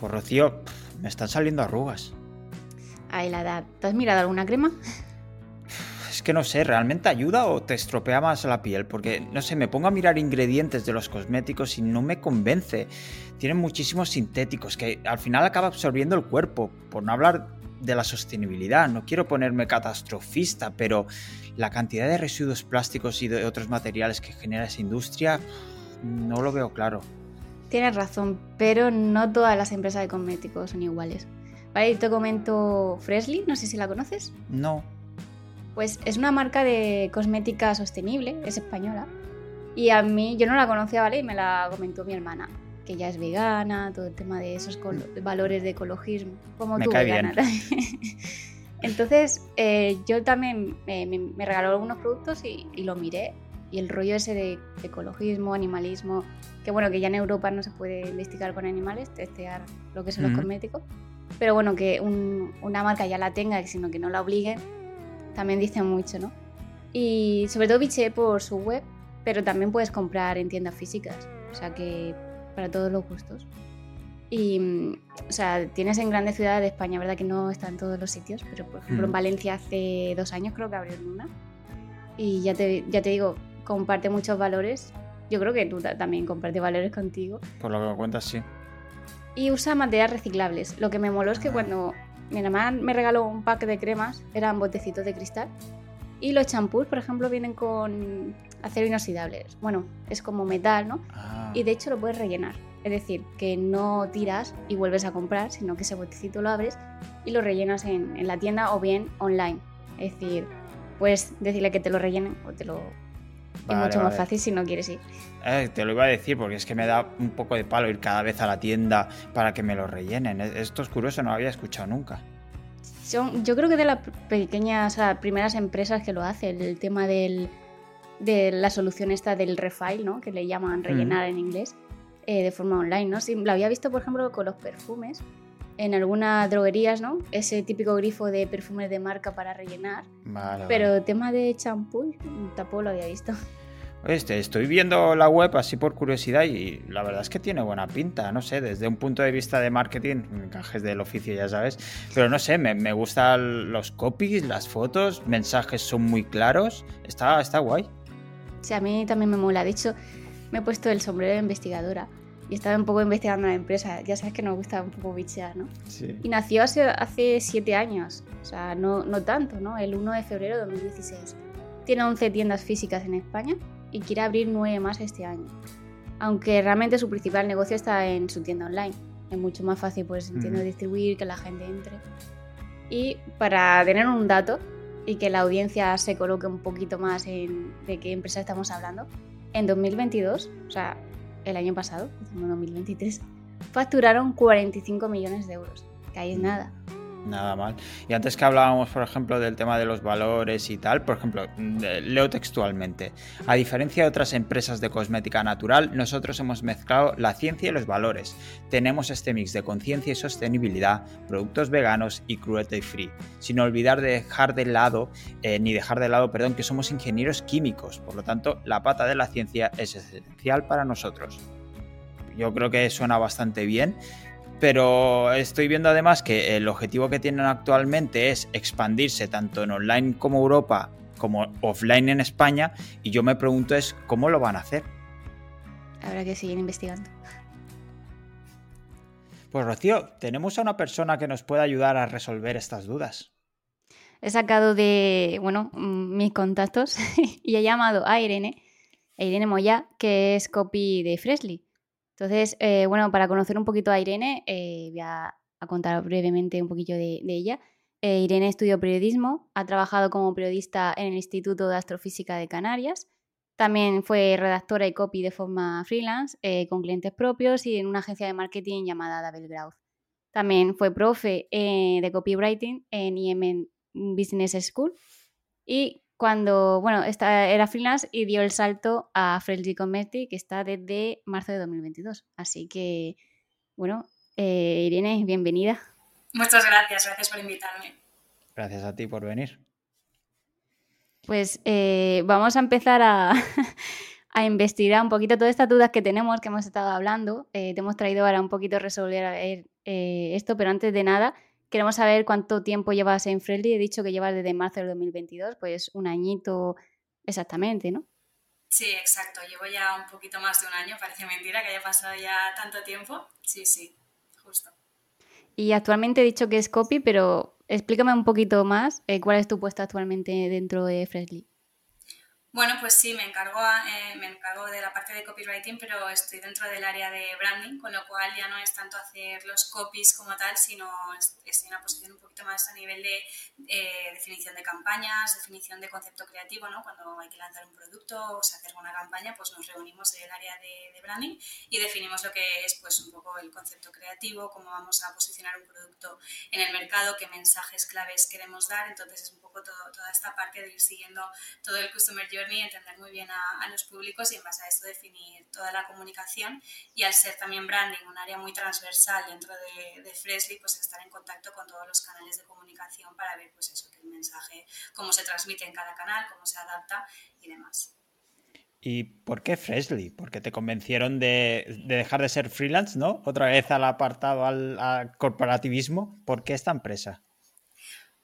Pues Rocío, me están saliendo arrugas. Ay, la edad. ¿Te has mirado alguna crema? Es que no sé, ¿realmente ayuda o te estropea más la piel? Porque, no sé, me pongo a mirar ingredientes de los cosméticos y no me convence. Tienen muchísimos sintéticos que al final acaba absorbiendo el cuerpo, por no hablar de la sostenibilidad. No quiero ponerme catastrofista, pero la cantidad de residuos plásticos y de otros materiales que genera esa industria no lo veo claro. Tienes razón, pero no todas las empresas de cosméticos son iguales. Vale, te comento Freshly, no sé si la conoces. No. Pues es una marca de cosmética sostenible, es española. Y a mí, yo no la conocía, ¿vale? Y me la comentó mi hermana, que ya es vegana, todo el tema de esos valores de ecologismo, como Me tú, cae vegana. Entonces, eh, yo también me, me- me regaló algunos productos y, y lo miré. Y el rollo ese de ecologismo, animalismo, que bueno, que ya en Europa no se puede investigar con animales, testear lo que son Ujú. los cosméticos. Pero bueno, que un- una marca ya la tenga, sino que no la obliguen, también dice mucho, ¿no? Y sobre todo biché por su web, pero también puedes comprar en tiendas físicas. O sea que para todos los gustos. Y, mm, o sea, tienes en grandes ciudades de España, ¿verdad? Que no está en todos los sitios, pero por ejemplo en Mm. Valencia hace dos años creo que abrieron una. Y ya te, ya te digo, comparte muchos valores. Yo creo que tú ta- también compartes valores contigo. Por lo que me cuentas, sí. Y usa materiales reciclables. Lo que me moló es que cuando mi hermana me regaló un pack de cremas, eran botecitos de cristal. Y los champús, por ejemplo, vienen con acero inoxidable. Bueno, es como metal, ¿no? Ah. Y de hecho lo puedes rellenar. Es decir, que no tiras y vuelves a comprar, sino que ese botecito lo abres y lo rellenas en, en la tienda o bien online. Es decir, puedes decirle que te lo rellenen o te lo... Vale, es mucho más vale. fácil si no quieres ir. Eh, te lo iba a decir porque es que me da un poco de palo ir cada vez a la tienda para que me lo rellenen. E- Esto es curioso, no lo había escuchado nunca. Son, yo creo que de las pequeñas, o sea, primeras empresas que lo hacen, el tema del, de la solución esta del refill, ¿no? Que le llaman rellenar en inglés, eh, de forma online, ¿no? Sí, lo había visto, por ejemplo, con los perfumes, en algunas droguerías, ¿no? Ese típico grifo de perfumes de marca para rellenar. Vale, Pero vale. tema de champú, tampoco lo había visto. Este, estoy viendo la web así por curiosidad y la verdad es que tiene buena pinta. No sé, desde un punto de vista de marketing, encajes del oficio, ya sabes. Pero no sé, me, me gustan los copies, las fotos, mensajes son muy claros. Está, está guay. Sea, a mí también me mola. De hecho, me he puesto el sombrero de investigadora y estaba un poco investigando la empresa. Ya sabes que nos gusta un poco bichear, ¿no? Sí. Y nació hace, hace siete años, o sea, no, no tanto, ¿no? El 1 de febrero de 2016. Tiene 11 tiendas físicas en España y quiere abrir 9 más este año. Aunque realmente su principal negocio está en su tienda online. Es mucho más fácil, pues, entiendo, Ujú. distribuir, que la gente entre. Y para tener un dato y que la audiencia se coloque un poquito más en de qué empresa estamos hablando, en 2022, o sea, el año pasado, en 2023, facturaron 45 millones de euros, que ahí es nada. Nada mal. Y antes que hablábamos, por ejemplo, del tema de los valores y tal, por ejemplo, leo textualmente. A diferencia de otras empresas de cosmética natural, nosotros hemos mezclado la ciencia y los valores. Tenemos este mix de conciencia y sostenibilidad, productos veganos y cruelty free. Sin olvidar de dejar de lado, eh, ni dejar de lado, perdón, que somos ingenieros químicos. Por lo tanto, la pata de la ciencia es esencial para nosotros. Yo creo que suena bastante bien. Pero estoy viendo además que el objetivo que tienen actualmente es expandirse tanto en online como Europa como offline en España y yo me pregunto es cómo lo van a hacer. Habrá que seguir investigando. Pues Rocío, tenemos a una persona que nos puede ayudar a resolver estas dudas. He sacado de, bueno, mm, mis contactos y he llamado a Irene, a Irene Moya, que es copy de Freshly. Entonces, eh, bueno, para conocer un poquito a Irene, eh, voy a, contar brevemente un poquillo de, ella. Eh, Irene estudió periodismo, ha trabajado como periodista en el Instituto de Astrofísica de Canarias. También fue redactora y copy de forma freelance, con clientes propios y en una agencia de marketing llamada Double Growth. También fue profe de copywriting en IM Business School. Y cuando, bueno, esta era freelance y dio el salto a Freshly Cosmetics, que está desde marzo de 2022. Así que, bueno, eh, Irene, bienvenida. Muchas gracias, gracias por invitarme. Gracias a ti por venir. Pues eh, vamos a empezar a, a, investigar un poquito todas estas dudas que tenemos, que hemos estado hablando. Eh, te hemos traído ahora un poquito a resolver eh, esto, pero antes de nada, queremos saber cuánto tiempo llevas en Friendly. He dicho que llevas desde marzo del 2022, pues un añito exactamente, ¿no? Sí, exacto. Llevo ya un poquito más de un año. Parece mentira que haya pasado ya tanto tiempo. Sí, sí, justo. Y actualmente he dicho que es copy, pero explícame un poquito más eh, cuál es tu puesto actualmente dentro de Freshly. Bueno, pues sí, me encargo, eh, me encargo de la parte de copywriting, pero estoy dentro del área de branding, con lo cual ya no es tanto hacer los copies como tal, sino estoy en una posición un poquito más a nivel de eh, definición de campañas, definición de concepto creativo, ¿no? Cuando hay que lanzar un producto o hacer una campaña, pues nos reunimos en el área de, de, branding y definimos lo que es pues un poco el concepto creativo, cómo vamos a posicionar un producto en el mercado, qué mensajes claves queremos dar, entonces es un poco todo, toda esta parte de ir siguiendo todo el customer journey entender muy bien a, los públicos y en base a esto definir toda la comunicación y al ser también branding un área muy transversal dentro de, de Freshly, pues estar en contacto con todos los canales de comunicación para ver pues eso, que el mensaje, cómo se transmite en cada canal, cómo se adapta y demás. ¿Y por qué Freshly? Porque te convencieron de, de, dejar de ser freelance, ¿no? Otra vez al apartado, al, al corporativismo. ¿Por qué esta empresa?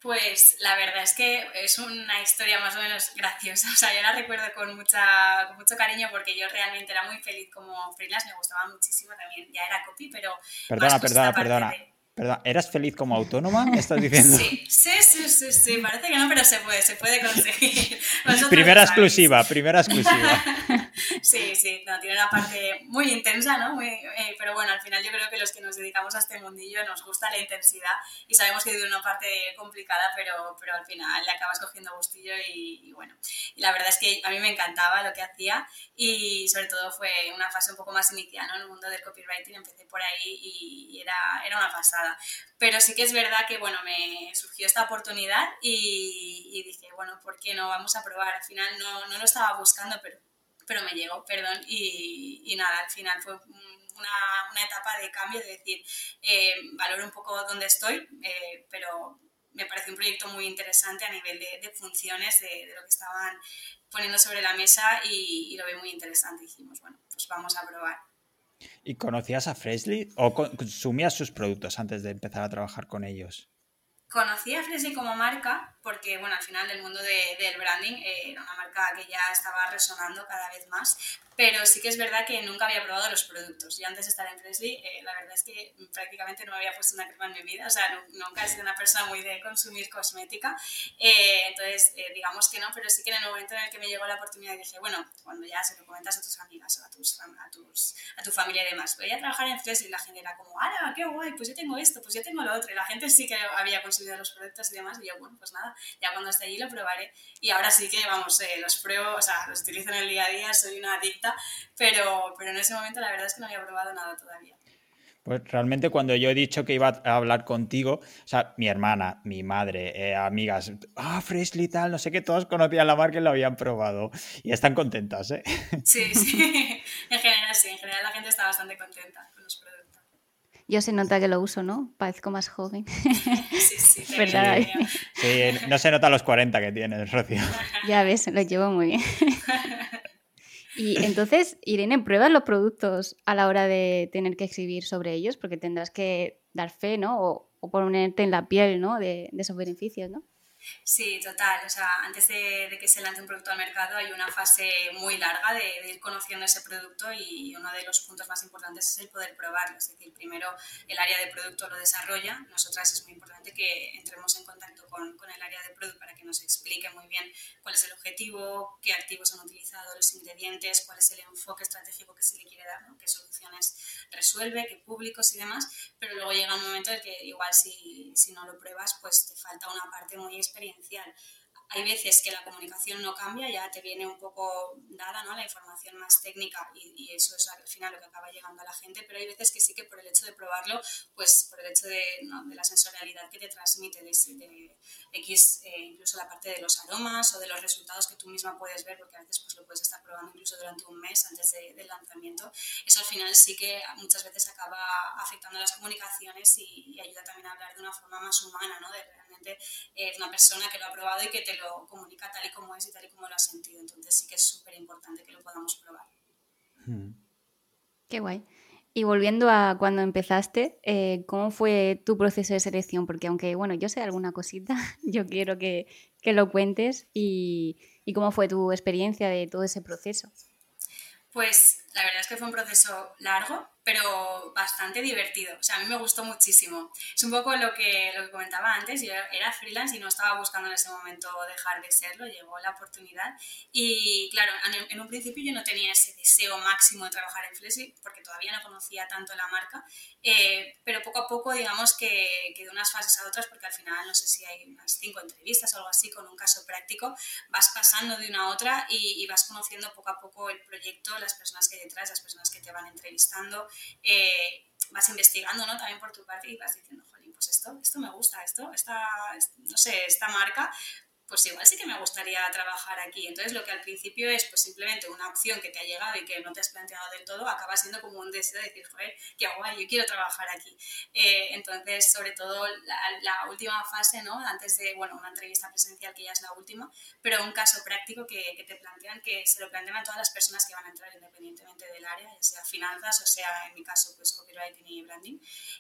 Pues la verdad es que es una historia más o menos graciosa. O sea, yo la recuerdo con, mucha, con mucho cariño porque yo realmente era muy feliz como freelance, me gustaba muchísimo también. Ya era copy, pero. Perdona, perdona, perdona. Perdón, ¿eras feliz como autónoma? ¿Me estás diciendo? Sí, sí, sí, sí, sí, parece que no, pero se puede, se puede conseguir. primera exclusiva, primera exclusiva. sí, sí, no, tiene una parte muy intensa, ¿no? Muy, eh, pero bueno, al final yo creo que los que nos dedicamos a este mundillo nos gusta la intensidad y sabemos que tiene una parte complicada, pero, pero al final le acabas cogiendo gustillo y, y bueno, y la verdad es que a mí me encantaba lo que hacía y sobre todo fue una fase un poco más inicial, ¿no? En el mundo del copywriting empecé por ahí y era, era una pasada. Pero sí que es verdad que, bueno, me surgió esta oportunidad y, dije, bueno, ¿por qué no? Vamos a probar. Al final no, no lo estaba buscando, pero, pero me llegó, perdón. Y, nada, al final fue una, etapa de cambio, de decir, eh, valoro un poco dónde estoy, eh, pero me parece un proyecto muy interesante a nivel de, funciones, de, de, lo que estaban poniendo sobre la mesa y, y lo veo muy interesante. Dijimos, bueno, pues vamos a probar. ¿Y conocías a Freshly o consumías sus productos antes de empezar a trabajar con ellos? Conocí a Freshly como marca porque, bueno, al final del mundo de, del branding eh, era una marca que ya estaba resonando cada vez más, pero sí que es verdad que nunca había probado los productos. Yo antes de estar en Freshly, eh, la verdad es que prácticamente no me había puesto una crema en mi vida, o sea, nunca he sido una persona muy de consumir cosmética, eh, entonces digamos que no, pero sí que en el momento en el que me llegó la oportunidad dije, bueno, cuando ya se lo comentas a tus amigas o a, tus, a, tus, a tu familia y demás, voy a trabajar en Freshly y la gente era como, ¡ah, qué guay! Pues yo tengo esto, pues yo tengo lo otro, y la gente sí que había consumido los productos y demás, y yo, bueno, pues nada, ya cuando esté allí lo probaré. Y ahora sí que, vamos, eh, los pruebo, o sea, los utilizo en el día a día, soy una adicta, pero, pero en ese momento la verdad es que no había probado nada todavía. Pues realmente cuando yo he dicho que iba a hablar contigo, o sea, mi hermana, mi madre, eh, amigas, ah, Freshly tal, no sé qué, todos conocían la marca y lo habían probado y están contentas, ¿eh? Sí, sí, en general sí, en general la gente está bastante contenta. Yo se nota que lo uso, ¿no? Parezco más joven. Sí, sí, ¿Verdad? Sí, no se nota los 40 que tienes, Rocío. Ya ves, lo llevo muy bien. Y entonces, Irene, ¿pruebas los productos a la hora de tener que escribir sobre ellos? Porque tendrás que dar fe, ¿no? O, o ponerte en la piel, ¿no? De, de esos beneficios, ¿no? Sí, total. O sea, antes de, que se lance un producto al mercado hay una fase muy larga de, ir conociendo ese producto y uno de los puntos más importantes es el poder probarlo. Es decir, primero el área de producto lo desarrolla. Nosotras es muy importante que entremos en contacto con, con el área de producto para que nos explique muy bien cuál es el objetivo, qué activos han utilizado, los ingredientes, cuál es el enfoque estratégico que se le quiere dar, qué soluciones resuelve, qué públicos y demás. Pero luego llega un momento en que igual si, si no lo pruebas, pues te falta una parte muy experiencial. Hay veces que la comunicación no cambia, ya te viene un poco dada ¿no? la información más técnica y, eso es al final lo que acaba llegando a la gente, pero hay veces que sí que por el hecho de probarlo, pues por el hecho de, ¿no? de la sensorialidad que te transmite, de, de X, eh, incluso la parte de los aromas o de los resultados que tú misma puedes ver, porque a veces pues, lo puedes estar probando incluso durante un mes antes del lanzamiento, eso al final sí que muchas veces acaba afectando las comunicaciones y, y ayuda también a hablar de una forma más humana, ¿no? de realmente es una persona que lo ha probado y que te lo comunica tal y como es y tal y como lo ha sentido. Entonces sí que es súper importante que lo podamos probar. Hmm. Qué guay. Y volviendo a cuando empezaste, eh, ¿cómo fue tu proceso de selección? Porque aunque, bueno, yo sé alguna cosita, yo quiero que, lo cuentes y, y cómo fue tu experiencia de todo ese proceso. Pues la verdad es que fue un proceso largo, pero bastante divertido. O sea, a mí me gustó muchísimo. Es un poco lo que, lo que comentaba antes, yo era freelance y no estaba buscando en ese momento dejar de serlo, llegó la oportunidad. Y claro, en un principio yo no tenía ese deseo máximo de trabajar en Flexi, porque todavía no conocía tanto la marca, eh, pero poco a poco, digamos que, que, de unas fases a otras, porque al final no sé si hay unas cinco entrevistas o algo así con un caso práctico, vas pasando de una a otra y, y vas conociendo poco a poco el proyecto, las personas que detrás, las personas que te van entrevistando eh, vas investigando, ¿no? También por tu parte y vas diciendo, jolín, pues esto, esto me gusta, esto, esta, no sé, esta marca pues igual sí que me gustaría trabajar aquí. Entonces, lo que al principio es pues simplemente una opción que te ha llegado y que no te has planteado del todo, acaba siendo como un deseo de decir, joder, qué guay, yo quiero trabajar aquí. Eh, entonces, sobre todo la, última fase, ¿no? Antes de, bueno, una entrevista presencial que ya es la última, pero un caso práctico que, que te plantean, que se lo plantean a todas las personas que van a entrar independientemente del área, ya sea finanzas o sea, en mi caso, pues copywriting y branding.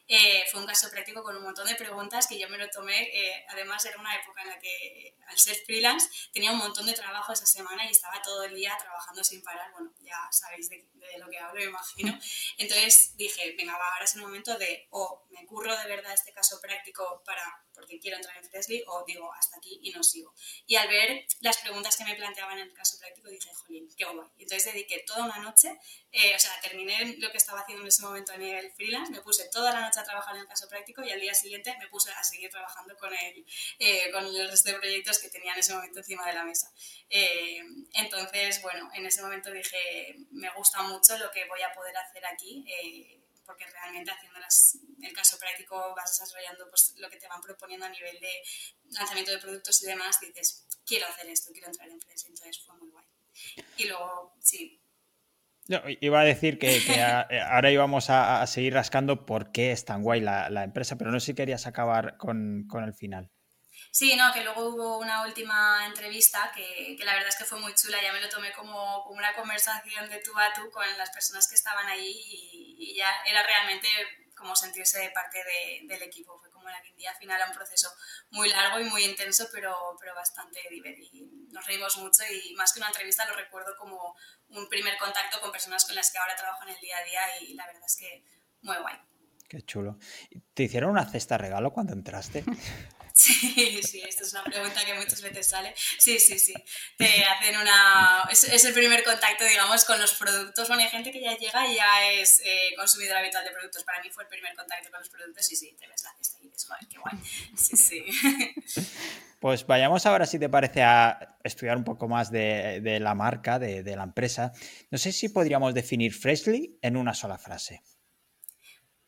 Eh, fue un caso práctico con un montón de preguntas que yo me lo tomé, eh, además era una época en la que al ser freelance, tenía un montón de trabajo esa semana y estaba todo el día trabajando sin parar. Bueno, ya sabéis de, lo que hablo, me imagino. Entonces dije, venga, va, ahora es el momento de o me curro de verdad este caso práctico para porque quiero entrar en Fresley o digo hasta aquí y no sigo. Y al ver las preguntas que me planteaban en el caso práctico dije, jolín, qué guay. Entonces dediqué toda una noche, eh, o sea, terminé lo que estaba haciendo en ese momento a nivel freelance, me puse toda la noche a trabajar en el caso práctico y al día siguiente me puse a seguir trabajando con el, eh, con el resto de proyectos que tenía en ese momento encima de la mesa. Eh, entonces, bueno, en ese momento dije, me gusta mucho lo que voy a poder hacer aquí porque realmente haciendo el caso práctico vas desarrollando pues, lo que te van proponiendo a nivel de lanzamiento de productos y demás, dices, quiero hacer esto, quiero entrar en Fresh, entonces fue muy guay. Y luego, sí. iba a decir que, eh, ahora íbamos a, seguir rascando por qué es tan guay la, empresa, pero no sé si querías acabar con, con el final. Sí, no, que luego hubo una última entrevista que, que, la verdad es que fue muy chula, ya me lo tomé como, como, una conversación de tú a tú con las personas que estaban ahí y, y ya era realmente como sentirse parte de, del equipo. Fue como la día final a un proceso muy largo y muy intenso, pero, pero bastante divertido. Nos reímos mucho y más que una entrevista lo recuerdo como un primer contacto con personas con las que ahora trabajo en el día a día y la verdad es que muy guay. Qué chulo. ¿Te hicieron una cesta regalo cuando entraste? Sí, sí, esta es una pregunta que muchas veces sale. Sí, sí, sí. Te hacen una. Es, el primer contacto, digamos, con los productos. Bueno, hay gente que ya llega y ya es eh, consumidor habitual de productos. Para mí fue el primer contacto con los productos. Sí, sí, te ves la cesta y dices, joder, qué guay. Sí, sí. Pues vayamos ahora, si te parece, a estudiar un poco más de, la marca, de la empresa. No sé si podríamos definir Freshly en una sola frase.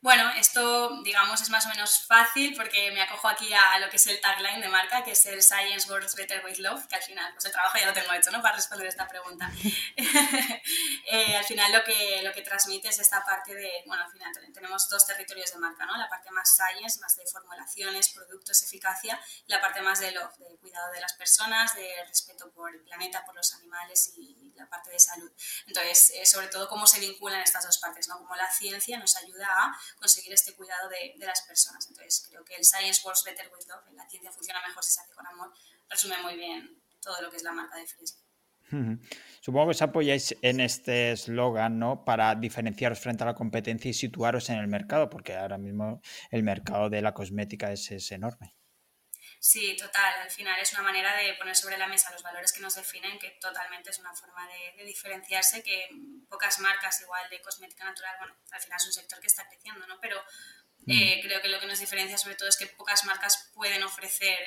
Bueno, esto, digamos, es más o menos fácil porque me acojo aquí a lo que es el tagline de marca, que es el Science Works Better with Love, que al final, pues el trabajo ya lo tengo hecho, ¿no? Para responder esta pregunta. Eh, al final lo que, lo que transmite es esta parte de, bueno, al final tenemos dos territorios de marca, ¿no? La parte más Science, más de formulaciones, productos, eficacia, y la parte más de Love, de cuidado de las personas, de respeto por el planeta, por los animales y la parte de salud. Entonces, eh, sobre todo, cómo se vinculan estas dos partes, ¿no? Cómo la ciencia nos ayuda a conseguir este cuidado de, de, las personas. Entonces, creo que el Science Works Better with Love, la ciencia funciona mejor si se hace con amor, resume muy bien todo lo que es la marca de Fresno. Supongo que os apoyáis en este eslogan, ¿no? Para diferenciaros frente a la competencia y situaros en el mercado, porque ahora mismo el mercado de la cosmética es, es enorme. Sí, total. Al final es una manera de poner sobre la mesa los valores que nos definen, que totalmente es una forma de, diferenciarse, que pocas marcas igual de cosmética natural, bueno, al final es un sector que está creciendo, ¿no? Pero eh, mm. creo que lo que nos diferencia sobre todo es que pocas marcas pueden ofrecer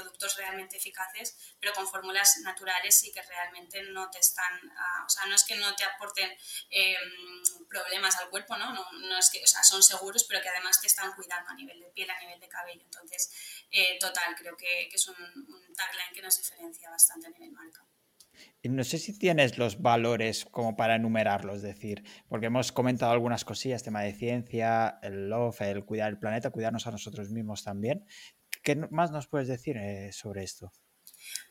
productos realmente eficaces, pero con fórmulas naturales y que realmente no te están, ah, o sea, no es que no te aporten em, problemas al cuerpo, ¿no? ¿no? es que, o sea, son seguros, pero que además te están cuidando a nivel de piel, a nivel de cabello. Entonces, eh, total, creo que, es un, un, tagline que nos diferencia bastante a nivel marca. No sé si tienes los valores como para enumerarlos, es decir, porque hemos comentado algunas cosillas, tema de ciencia, el love, el cuidar el planeta, cuidarnos a nosotros mismos también. ¿Qué más nos puedes decir eh, sobre esto?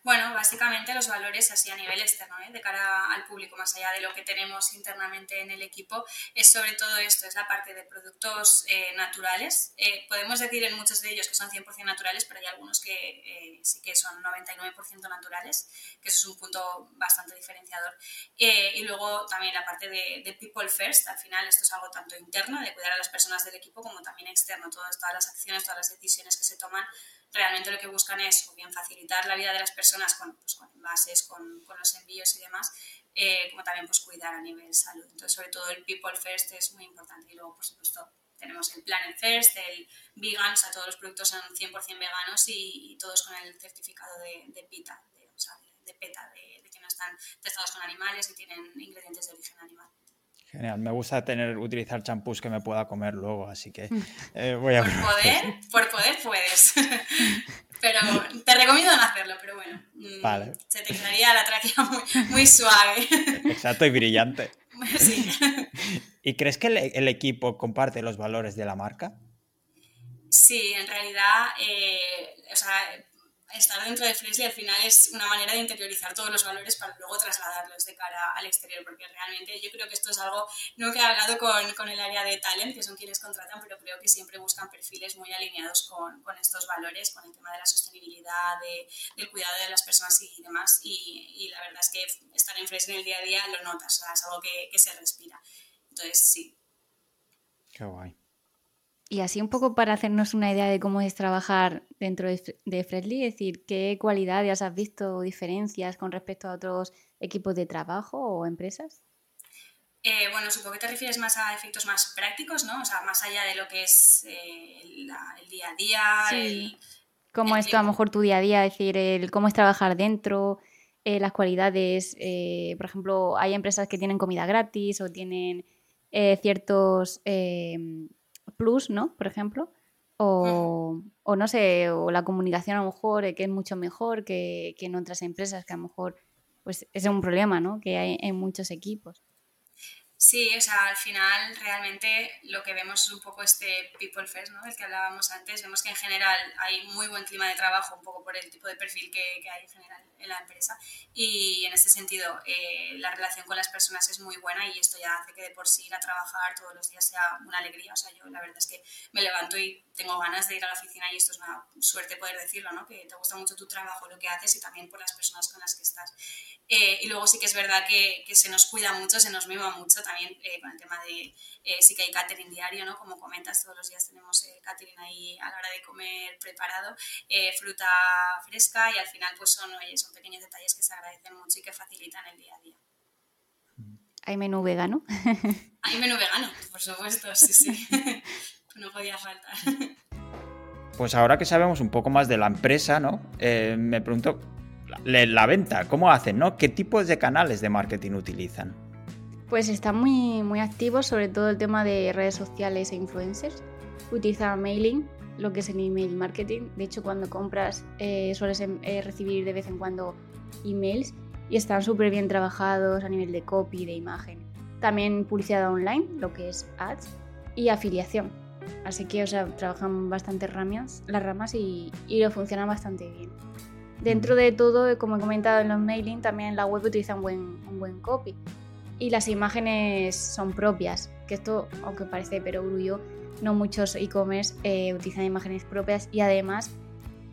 Bueno, básicamente los valores así a nivel externo, ¿eh? de cara al público, más allá de lo que tenemos internamente en el equipo, es sobre todo esto, es la parte de productos eh, naturales. Eh, podemos decir en muchos de ellos que son 100% naturales, pero hay algunos que sí que son 99% naturales, que eso es un punto bastante diferenciador. y luego también la parte de, de, people first, al final esto es algo tanto interno, de cuidar a las personas del equipo, como también externo, todas, todas las acciones, todas las decisiones que se toman realmente lo que buscan es o bien facilitar la vida de las personas con, pues, con envases, con, con, los envíos y demás, eh, como también pues, cuidar a nivel salud. Entonces, sobre todo el People First es muy importante. Y luego, por supuesto, tenemos el Planet First, el Vegan, o sea, todos los productos son 100% veganos y, todos con el certificado de, de PITA, de, o sea, de, PETA, de, de que no están testados con animales y tienen ingredientes de origen animal. Genial, me gusta tener, utilizar champús que me pueda comer luego, así que eh, voy a... Por poder, por poder puedes. pero te recomiendo no hacerlo, pero bueno. Mm, vale. Se te quedaría la tráquea muy, suave. Exacto, y brillante. Sí. ¿Y crees que el, equipo comparte los valores de la marca? Sí, en realidad, eh, o sea, estar dentro de Freshly al final es una manera de interiorizar todos los valores para luego trasladarlos de cara al exterior, porque realmente yo creo que esto es algo, no que he hablado con, con el área de talent, que son quienes contratan, pero creo que siempre buscan perfiles muy alineados con, con estos valores, con el tema de la sostenibilidad, de, del cuidado de las personas y demás, y, y, la verdad es que estar en Freshly en el día a día lo notas, o sea, es algo que, que se respira. Entonces, sí. Qué guay. Y así un poco para hacernos una idea de cómo es trabajar dentro de Fredly, es decir, qué cualidades has visto o diferencias con respecto a otros equipos de trabajo o empresas. Eh, bueno, supongo que te refieres más a efectos más prácticos, ¿no? O sea, más allá de lo que es eh, el, día a día. Sí. ¿Cómo es a lo mejor tu día a día? Es decir, el, cómo es trabajar dentro, eh, las cualidades. por ejemplo, hay empresas que tienen comida gratis o tienen ciertos plus, ¿no? Por ejemplo. O, o, no sé, o la comunicación a lo mejor eh, que es mucho mejor que, que, en otras empresas, que a lo mejor pues es un problema, ¿no? Que hay en muchos equipos. Sí, o sea, al final realmente lo que vemos es un poco este people first, ¿no? Del que hablábamos antes. Vemos que en general hay muy buen clima de trabajo, un poco por el tipo de perfil que, que hay en general en la empresa. Y en este sentido, eh, la relación con las personas es muy buena y esto ya hace que de por sí ir a trabajar todos los días sea una alegría. O sea, yo la verdad es que me levanto y tengo ganas de ir a la oficina y esto es una suerte poder decirlo, ¿no? Que te gusta mucho tu trabajo, lo que haces y también por las personas con las que estás. Eh, y luego sí que es verdad que, que, se nos cuida mucho, se nos mima mucho también eh, con el tema de, eh, sí que hay catering diario, ¿no? Como comentas, todos los días tenemos catering ahí a la hora de comer preparado, fruta fresca y al final pues son, son pequeños detalles que se agradecen mucho y que facilitan el día a día. ¿Hay menú vegano? Hay menú vegano, por supuesto, sí, sí. no podía faltar. Pues ahora que sabemos un poco más de la empresa, ¿no? me pregunto, la venta, ¿cómo hacen? ¿no? ¿Qué tipos de canales de marketing utilizan? Pues están muy, muy activos, sobre todo el tema de redes sociales e influencers. Utilizan mailing, lo que es el email marketing. De hecho, cuando compras eh, sueles em, eh, recibir de vez en cuando emails y están súper bien trabajados a nivel de copy, de imagen. También publicidad online, lo que es ads, y afiliación. Así que, o sea, trabajan bastante ramas, las ramas y, y lo funcionan bastante bien. Dentro de todo, como he comentado en los mailing, también la web utiliza un buen, un buen copy. Y las imágenes son propias, que esto, aunque parece perogrullo, no muchos e-commerce eh, utilizan imágenes propias y además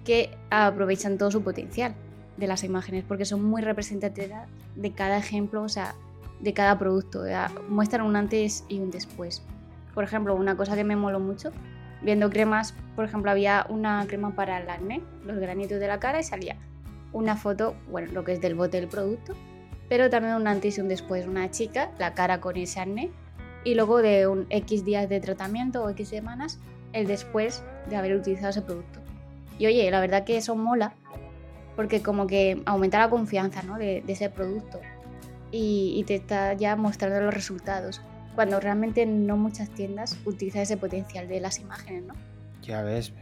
que aprovechan todo su potencial de las imágenes porque son muy representativas de cada ejemplo, o sea, de cada producto. muestran un antes y un después. Por ejemplo, una cosa que me moló mucho viendo cremas, por ejemplo, había una crema para el acné, los granitos de la cara y salía una foto, bueno, lo que es del bote del producto, pero también un antes y un después, una chica, la cara con ese acné y luego de un X días de tratamiento o X semanas, el después de haber utilizado ese producto. Y oye, la verdad que eso mola porque como que aumenta la confianza ¿no? de, ese producto y, te está ya mostrando los resultados cuando realmente no muchas tiendas utilizan ese potencial de las imágenes, ¿no? Ya ves,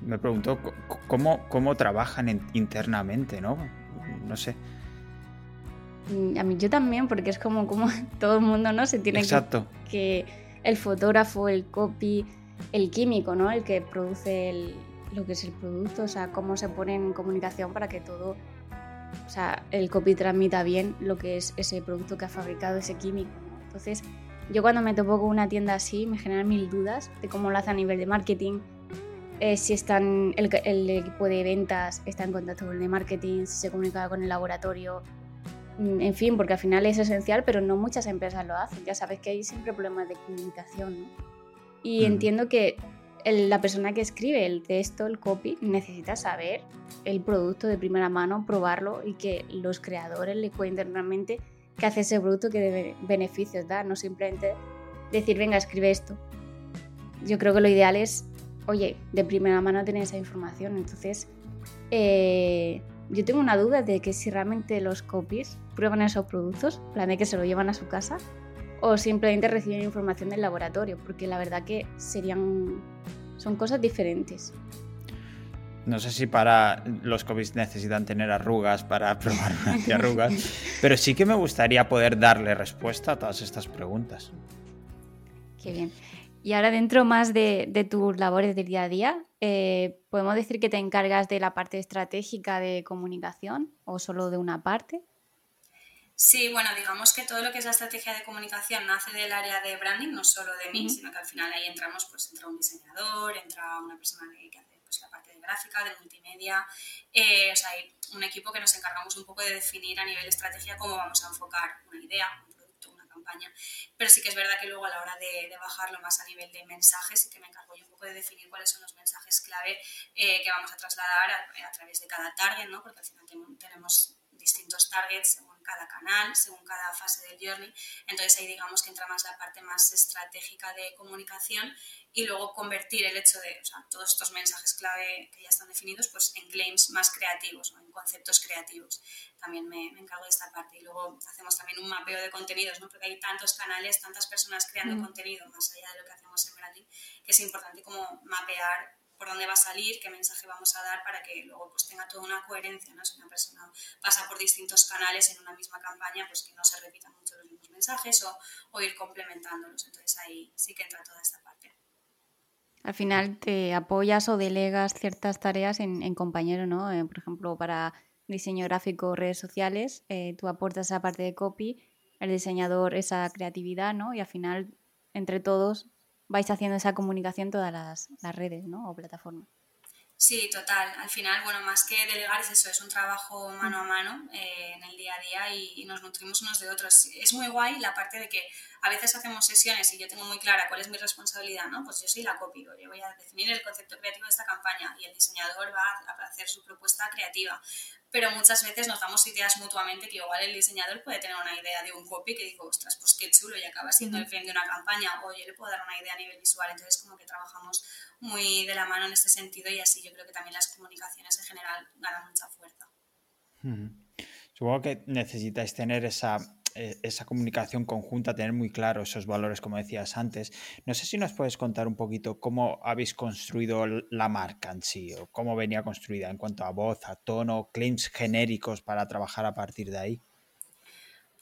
me pregunto cómo, cómo trabajan internamente, ¿no? No sé. Mm, a mí yo también, porque es como, como todo el mundo, ¿no? Se tiene Exacto. Que, el fotógrafo, el copy, el químico, ¿no? El que produce lo que es el producto, o sea, cómo se pone en comunicación para que todo o sea, el copy transmita bien lo que es ese producto que ha fabricado ese químico. Entonces, yo cuando me topo con una tienda así me generan mil dudas de cómo lo hace a nivel de marketing, eh, si están, el, el, equipo de ventas está en contacto con el de marketing, si se comunica con el laboratorio, en fin, porque al final es esencial, pero no muchas empresas lo hacen. Ya sabes que hay siempre problemas de comunicación. ¿no? Y mm. entiendo que la persona que escribe el texto, el copy, necesita saber el producto de primera mano, probarlo y que los creadores le cuenten realmente qué hace ese producto, qué beneficios da, no simplemente decir, venga, escribe esto. Yo creo que lo ideal es, oye, de primera mano tener esa información. Entonces, eh, yo tengo una duda de que si realmente los copies prueban esos productos, plan de que se lo llevan a su casa, o simplemente reciben información del laboratorio, porque la verdad que serían son cosas diferentes. No sé si para los COVID necesitan tener arrugas para probar una antiarrugas, pero sí que me gustaría poder darle respuesta a todas estas preguntas. Qué bien. Y ahora dentro más de, tus labores del día a día, eh, ¿podemos decir que te encargas de la parte estratégica de comunicación o solo de una parte? Sí, bueno, digamos que todo lo que es la estrategia de comunicación nace del área de branding, no solo de mí, sino que al final ahí entramos, pues entra un diseñador, entra una persona que, hace pues, la parte de gráfica, de multimedia, eh, o sea, hay un equipo que nos encargamos un poco de definir a nivel de estrategia cómo vamos a enfocar una idea, un producto, una campaña, pero sí que es verdad que luego a la hora de, bajarlo más a nivel de mensajes, que me encargo yo un poco de definir cuáles son los mensajes clave eh, que vamos a trasladar a, través de cada target, ¿no? porque al final tenemos distintos targets cada canal, según cada fase del journey. Entonces ahí digamos que entra más la parte más estratégica de comunicación y luego convertir el hecho de todos estos mensajes clave que ya están definidos pues en claims más creativos, o en conceptos creativos. También me, encargo de esta parte. Y luego hacemos también un mapeo de contenidos, ¿no? porque hay tantos canales, tantas personas creando mm. contenido más allá de lo que hacemos en branding, que es importante como mapear por dónde va a salir, qué mensaje vamos a dar para que luego pues, tenga toda una coherencia. ¿no? Si una persona pasa por distintos canales en una misma campaña, pues que no se repitan mucho los mismos mensajes o, ir complementándolos. Entonces ahí sí que entra toda esta parte. Al final te apoyas o delegas ciertas tareas en, en compañero, ¿no? Eh, por ejemplo, para diseño gráfico, redes sociales, eh, tú aportas esa parte de copy, el diseñador esa creatividad, ¿no? Y al final, entre todos, vais haciendo esa comunicación todas las, redes ¿no? o plataformas. Sí, total. Al final, bueno, más que delegar es eso, es un trabajo mano a mano eh, en el día a día y, nos nutrimos unos de otros. Es muy guay la parte de que a veces hacemos sesiones y yo tengo muy clara cuál es mi responsabilidad, ¿no? Pues yo soy la copy, yo voy a definir el concepto creativo de esta campaña y el diseñador va a hacer su propuesta creativa pero muchas veces nos damos ideas mutuamente que igual el diseñador puede tener una idea de un copy que digo, ostras, pues qué chulo y acaba siendo el frame de una campaña o yo le puedo dar una idea a nivel visual, entonces como que trabajamos muy de la mano en este sentido y así yo creo que también las comunicaciones en general ganan mucha fuerza. Supongo que necesitáis tener esa esa comunicación conjunta, tener muy claro esos valores, como decías antes. No sé si nos puedes contar un poquito cómo habéis construido la marca en sí, o cómo venía construida en cuanto a voz, a tono, claims genéricos para trabajar a partir de ahí.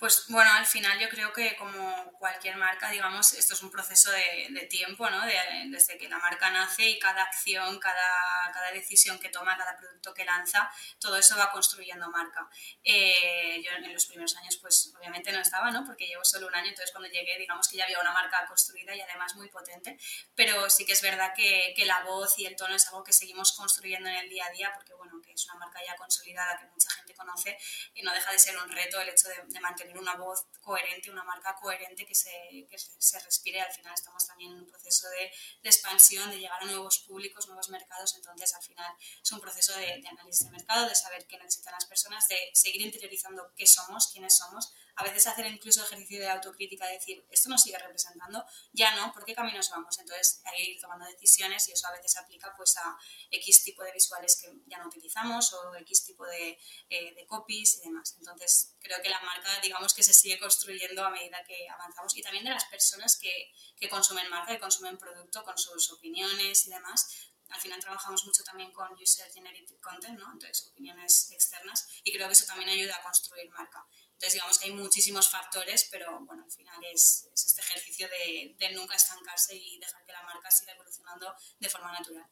Pues bueno, al final yo creo que como cualquier marca, digamos, esto es un proceso de, tiempo, ¿no? desde que la marca nace y cada acción, cada, cada, decisión que toma, cada producto que lanza, todo eso va construyendo marca. Eh, yo en los primeros años, pues obviamente no estaba, ¿no? Porque llevo solo un año, entonces cuando llegué, digamos que ya había una marca construida y además muy potente, pero sí que es verdad que, que la voz y el tono es algo que seguimos construyendo en el día a día, porque bueno, que es una marca ya consolidada que mucha gente conoce y no deja de ser un reto el hecho de mantener una voz coherente, una marca coherente que se, que se, respire. Al final estamos también en un proceso de, de, expansión, de llegar a nuevos públicos, nuevos mercados. Entonces, al final es un proceso de, de análisis de mercado, de saber qué necesitan las personas, de seguir interiorizando qué somos, quiénes somos. A veces hacer incluso ejercicio de autocrítica, de decir, esto nos sigue representando, ya no, ¿por qué caminos vamos? Entonces, hay que ir tomando decisiones y eso a veces aplica pues a X tipo de visuales que ya no utilizamos o X tipo de, eh, de copies y demás. Entonces, creo que la marca, digamos, que se sigue construyendo a medida que avanzamos y también de las personas que, que consumen marca, que consumen producto con sus opiniones y demás. Al final trabajamos mucho también con User Generated Content, ¿no? entonces opiniones externas y creo que eso también ayuda a construir marca. Entonces digamos que hay muchísimos factores, pero bueno, al final es, es este ejercicio de nunca estancarse y dejar que la marca siga evolucionando de forma natural.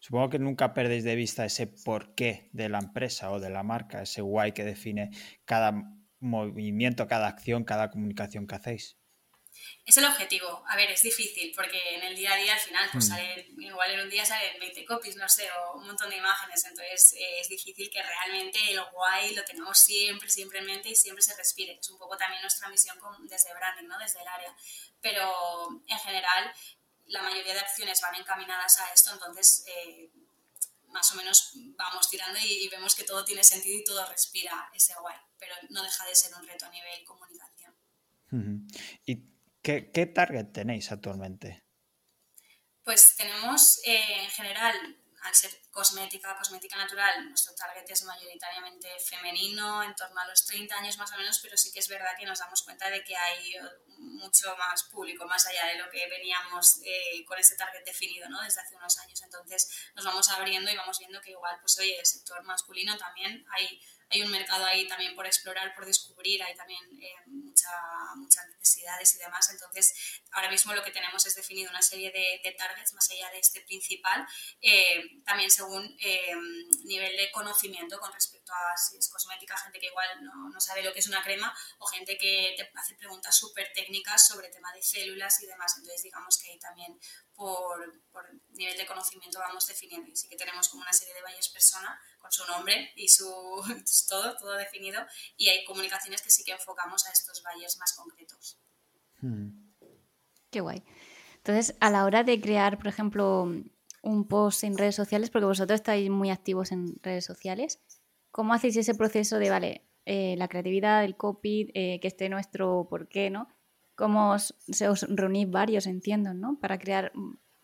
Supongo que nunca perdéis de vista ese porqué de la empresa o de la marca, ese why que define cada movimiento, cada acción, cada comunicación que hacéis. Es el objetivo. A ver, es difícil porque en el día a día al final, pues mm. igual en un día salen 20 copies, no sé, o un montón de imágenes. Entonces eh, es difícil que realmente el guay lo tengamos siempre, siempre en mente y siempre se respire. Es un poco también nuestra misión desde branding, ¿no? Desde el área. Pero en general, la mayoría de acciones van encaminadas a esto, entonces eh, más o menos vamos tirando y, vemos que todo tiene sentido y todo respira ese guay. Pero no deja de ser un reto a nivel comunicación. ¿Y ¿Qué, target tenéis actualmente? Pues tenemos eh, en general, al ser cosmética, cosmética natural, nuestro target es mayoritariamente femenino, en torno a los 30 años más o menos, pero sí que es verdad que nos damos cuenta de que hay mucho más público, más allá de lo que veníamos eh, con este target definido ¿no? desde hace unos años. Entonces nos vamos abriendo y vamos viendo que igual, pues oye, el sector masculino también hay hay un mercado ahí también por explorar, por descubrir, hay también eh, muchas necesidades y demás. Entonces, ahora mismo lo que tenemos es definido una serie de, targets más allá de este principal, eh, también según eh, nivel de conocimiento con respecto a si es cosmética, gente que igual no, sabe lo que es una crema o gente que te hace preguntas súper técnicas sobre tema de células y demás. Entonces, digamos que ahí también por, nivel de conocimiento vamos definiendo. Y sí que tenemos como una serie de valles persona con su nombre y su todo, todo definido. Y hay comunicaciones que sí que enfocamos a estos valles más concretos. Hmm. Qué guay. Entonces, a la hora de crear, por ejemplo, un post en redes sociales, porque vosotros estáis muy activos en redes sociales, ¿cómo hacéis ese proceso de, vale, eh, la creatividad, el copy, eh, que esté nuestro por qué, ¿no? cómo os, se os reunís varios, entiendo, ¿no? Para crear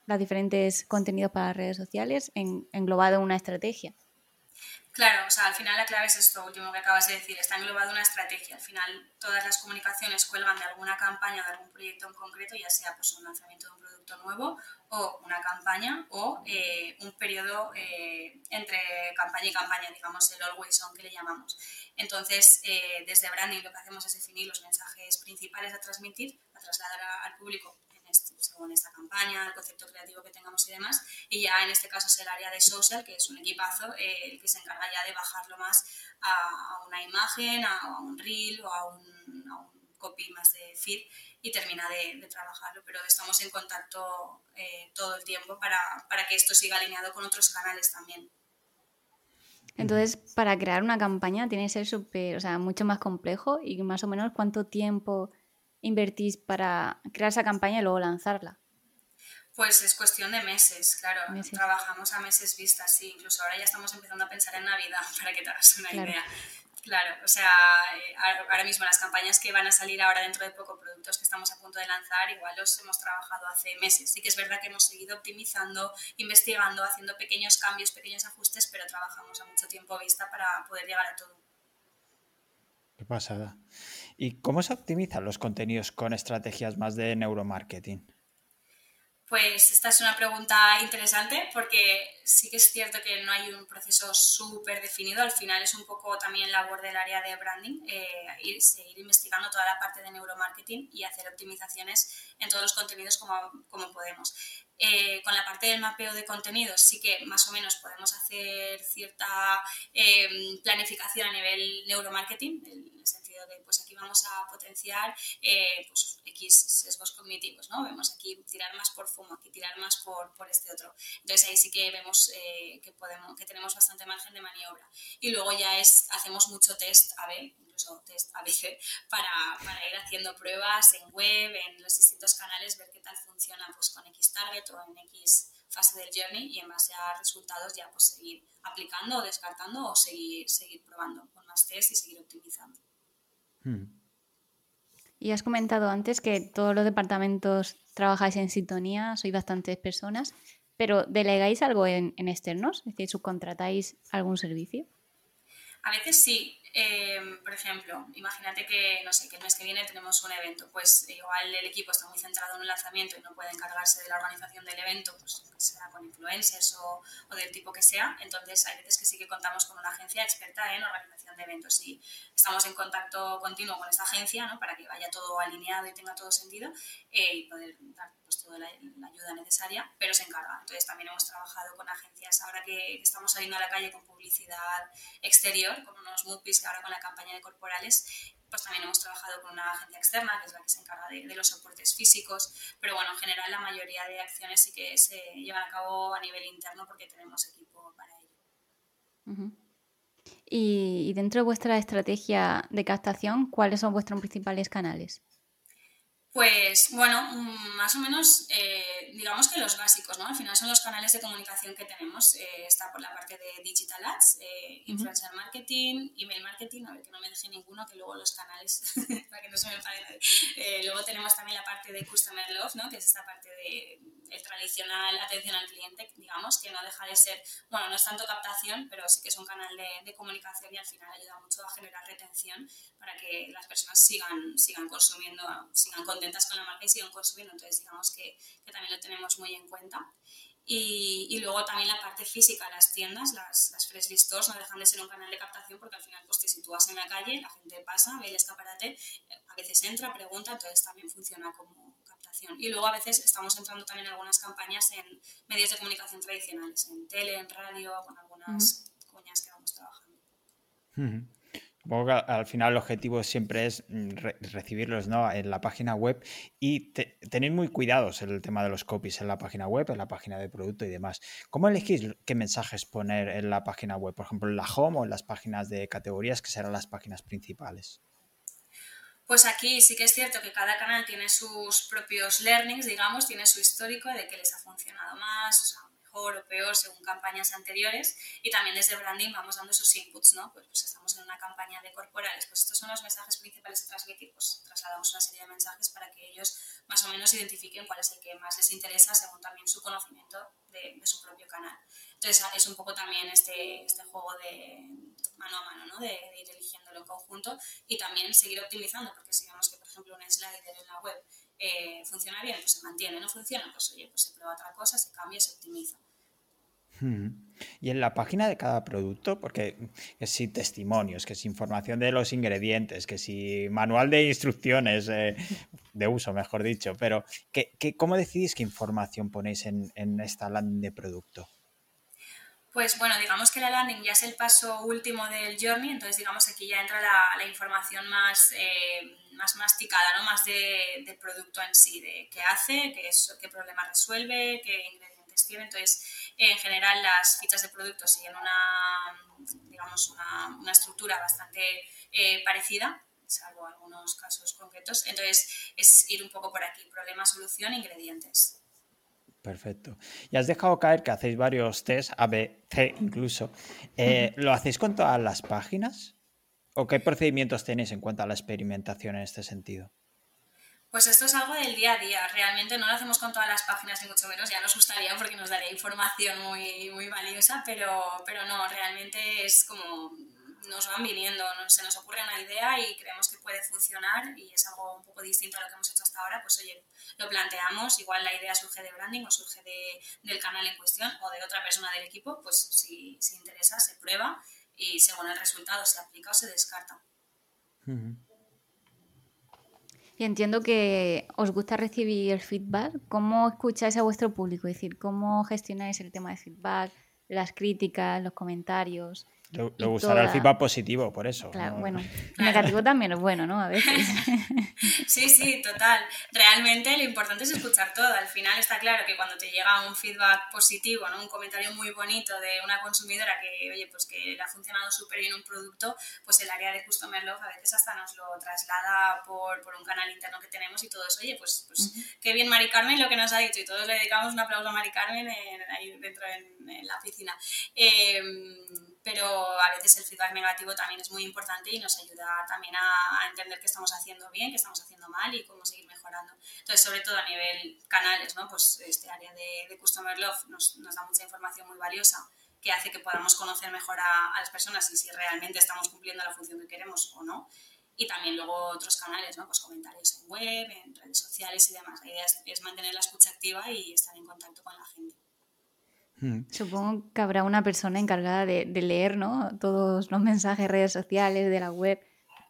los diferentes contenidos para las redes sociales en, englobado en una estrategia. Claro, o sea, al final la clave es esto último que acabas de decir, está englobado una estrategia. Al final todas las comunicaciones cuelgan de alguna campaña, de algún proyecto en concreto, ya sea pues, un lanzamiento de un producto nuevo o una campaña o eh, un periodo eh, entre campaña y campaña, digamos el always on que le llamamos. Entonces, eh, desde branding lo que hacemos es definir los mensajes principales a transmitir, a trasladar al público según esta campaña, el concepto creativo que tengamos y demás. Y ya en este caso es el área de social, que es un equipazo, eh, el que se encarga ya de bajarlo más a, una imagen, a, un reel o a un, a un, copy más de feed y termina de, trabajarlo. Pero estamos en contacto eh, todo el tiempo para, para que esto siga alineado con otros canales también. Entonces, para crear una campaña tiene que ser súper, o sea, mucho más complejo y más o menos cuánto tiempo invertís para crear esa campaña y luego lanzarla? Pues es cuestión de meses, claro. Trabajamos a meses vistas, sí. Incluso ahora ya estamos empezando a pensar en Navidad, para que te hagas una idea. Claro, o sea, eh, ahora mismo las campañas que van a salir ahora dentro de poco, productos que estamos a punto de lanzar, igual los hemos trabajado hace meses. Sí que es verdad que hemos seguido optimizando, investigando, haciendo pequeños cambios, pequeños ajustes, pero trabajamos a mucho tiempo vista para poder llegar a todo. Qué pasada. ¿Y cómo se optimizan los contenidos con estrategias más de neuromarketing? Pues esta es una pregunta interesante porque sí que es cierto que no hay un proceso súper definido. Al final es un poco también labor del área de branding, eh, ir, seguir investigando toda la parte de neuromarketing y hacer optimizaciones en todos los contenidos como, como podemos. Eh, con la parte del mapeo de contenidos sí que más o menos podemos hacer cierta eh, planificación a nivel neuromarketing, en el de pues aquí vamos a potenciar eh, pues, X sesgos cognitivos, ¿no? Vemos aquí tirar más por fumo, aquí tirar más por, por este otro. Entonces ahí sí que vemos que, podemos, que tenemos bastante margen de maniobra. Y luego ya es, hacemos mucho test A-B, incluso test A-B-C, para, para ir haciendo pruebas en web, en los distintos canales, ver qué tal funciona pues, con X target o en X fase del journey y en base a resultados ya pues seguir aplicando o descartando o seguir, seguir probando con más test y seguir optimizando. Hmm. Y has comentado antes que todos los departamentos trabajáis en sintonía, sois bastantes personas, pero ¿delegáis algo en, en externos? Es decir, ¿subcontratáis algún servicio? A veces sí, Em, por ejemplo, imagínate que, no sé, que el mes que viene tenemos un evento, pues igual el equipo está muy centrado en un lanzamiento y no puede encargarse de la organización del evento, pues sea con influencers o, o, del tipo que sea, entonces hay veces que sí que contamos con una agencia experta en organización de eventos y estamos en contacto continuo con esta agencia ¿no? para que vaya todo alineado y tenga todo sentido eh, y poder dar pues, toda la, ayuda necesaria, pero se encarga. Entonces también hemos trabajado con agencias ahora que estamos saliendo a la calle con publicidad exterior, con unos MUPIs ahora con la campaña de corporales, pues también hemos trabajado con una agencia externa, que es la que se encarga de, los soportes físicos, pero bueno, en general la mayoría de acciones sí que se llevan a cabo a nivel interno porque tenemos equipo para ello. y dentro de vuestra estrategia de captación, ¿cuáles son vuestros principales canales? Pues bueno, mm, más o menos, eh, digamos que los básicos, ¿no? Al final son los canales de comunicación que tenemos. Eh, está por la parte de Digital Ads, eh, Influencer Marketing, Email Marketing, a ver que no me deje ninguno, que luego los canales, para que no se me enfade luego tenemos también la parte de Customer Love, ¿no? Que es esta parte de el tradicional atención al cliente, digamos, que no deja de ser, bueno, no es tanto captación, pero sí que es un canal de, comunicación y al final ayuda mucho a generar retención para que las personas sigan, sigan consumiendo, sigan contentas con la marca y sigan consumiendo. Entonces, digamos que, que también lo tenemos muy en cuenta. Y, y, luego también la parte física, las tiendas, las, las Fresh Stores no dejan de ser un canal de captación porque al final pues, te sitúas en la calle, la gente pasa, ve el escaparate, a veces entra, pregunta, entonces también funciona como, y luego a veces estamos entrando también en algunas campañas en medios de comunicación tradicionales, en tele, en radio, con algunas cuñas que vamos trabajando. Supongo al final el objetivo siempre es mm, recibirlos ¿no? en la página web y tener muy cuidados el tema de los copies en la página web, en la página de producto y demás. ¿Cómo elegís qué mensajes poner en la página web? Por ejemplo, en la home o en las páginas de categorías que serán las páginas principales. Pues aquí sí que es cierto que cada canal tiene sus propios learnings, digamos, tiene su histórico de que les ha funcionado más, o sea, mejor o peor según campañas anteriores y también desde branding vamos dando sus inputs, ¿no? Pues, pues, estamos en una campaña de corporales, pues estos son los mensajes principales a transmitir, pues trasladamos una serie de mensajes para que ellos más o menos identifiquen cuál es el que más les interesa según también su conocimiento de, su propio canal. Entonces es un poco también este, este juego de mano a mano, ¿no? de, ir eligiéndolo en conjunto y también seguir optimizando, porque si vemos que, por ejemplo, un slider en la web eh, funciona bien, pues se mantiene, no funciona, pues oye, pues se prueba otra cosa, se cambia, se optimiza. Y en la página de cada producto, porque es si testimonios, que es información de los ingredientes, que si manual de instrucciones eh, de uso, mejor dicho, pero ¿qué, cómo decidís qué información ponéis en, en esta landing de producto? Pues bueno, digamos que la landing ya es el paso último del journey, entonces digamos aquí ya entra la, información más, eh, más masticada, ¿no? más de, producto en sí, de qué hace, qué, es, qué problema resuelve, qué ingredientes tiene. Entonces, en general las fichas de producto siguen una, digamos, una, una estructura bastante eh, parecida, salvo algunos casos concretos. Entonces, es ir un poco por aquí, problema, solución, ingredientes. Perfecto. Y has dejado caer que hacéis varios test, A, B, C incluso. Eh, ¿Lo hacéis con todas las páginas? ¿O qué procedimientos tenéis en cuanto a la experimentación en este sentido? Pues esto es algo del día a día. Realmente no lo hacemos con todas las páginas, ni mucho menos. Ya nos gustaría porque nos daría información muy, muy valiosa, pero, pero no, realmente es como nos van viniendo, se nos ocurre una idea y creemos que puede funcionar y es algo un poco distinto a lo que hemos hecho hasta ahora, pues oye, lo planteamos, igual la idea surge de branding o surge de, del canal en cuestión o de otra persona del equipo, pues si, si interesa se prueba y según el resultado se aplica o se descarta. Y entiendo que os gusta recibir el feedback. ¿Cómo escucháis a vuestro público? Es decir, ¿cómo gestionáis el tema de feedback, las críticas, los comentarios? Le, gustará el feedback positivo, por eso. Claro, bueno. Negativo también es bueno, ¿no? A veces. Sí, sí, total. Realmente lo importante es escuchar todo. Al final está claro que cuando te llega un feedback positivo, ¿no? Un comentario muy bonito de una consumidora que, oye, pues que le ha funcionado súper bien un producto, pues el área de Customer Love a veces hasta nos lo traslada por, por un canal interno que tenemos y todos, oye, pues, pues qué bien Mari Carmen lo que nos ha dicho y todos le dedicamos un aplauso a Mari Carmen ahí dentro en, la oficina. Eh, pero a veces el feedback negativo también es muy importante y nos ayuda también a, entender qué estamos haciendo bien, qué estamos haciendo mal y cómo seguir mejorando. Entonces, sobre todo a nivel canales, ¿no? pues este área de, de Customer Love nos, nos, da mucha información muy valiosa que hace que podamos conocer mejor a, a, las personas y si realmente estamos cumpliendo la función que queremos o no. Y también luego otros canales, ¿no? pues comentarios en web, en redes sociales y demás. La idea es, es mantener la escucha activa y estar en contacto con la gente. Supongo que habrá una persona encargada de, leer ¿no? todos los mensajes, redes sociales de la web,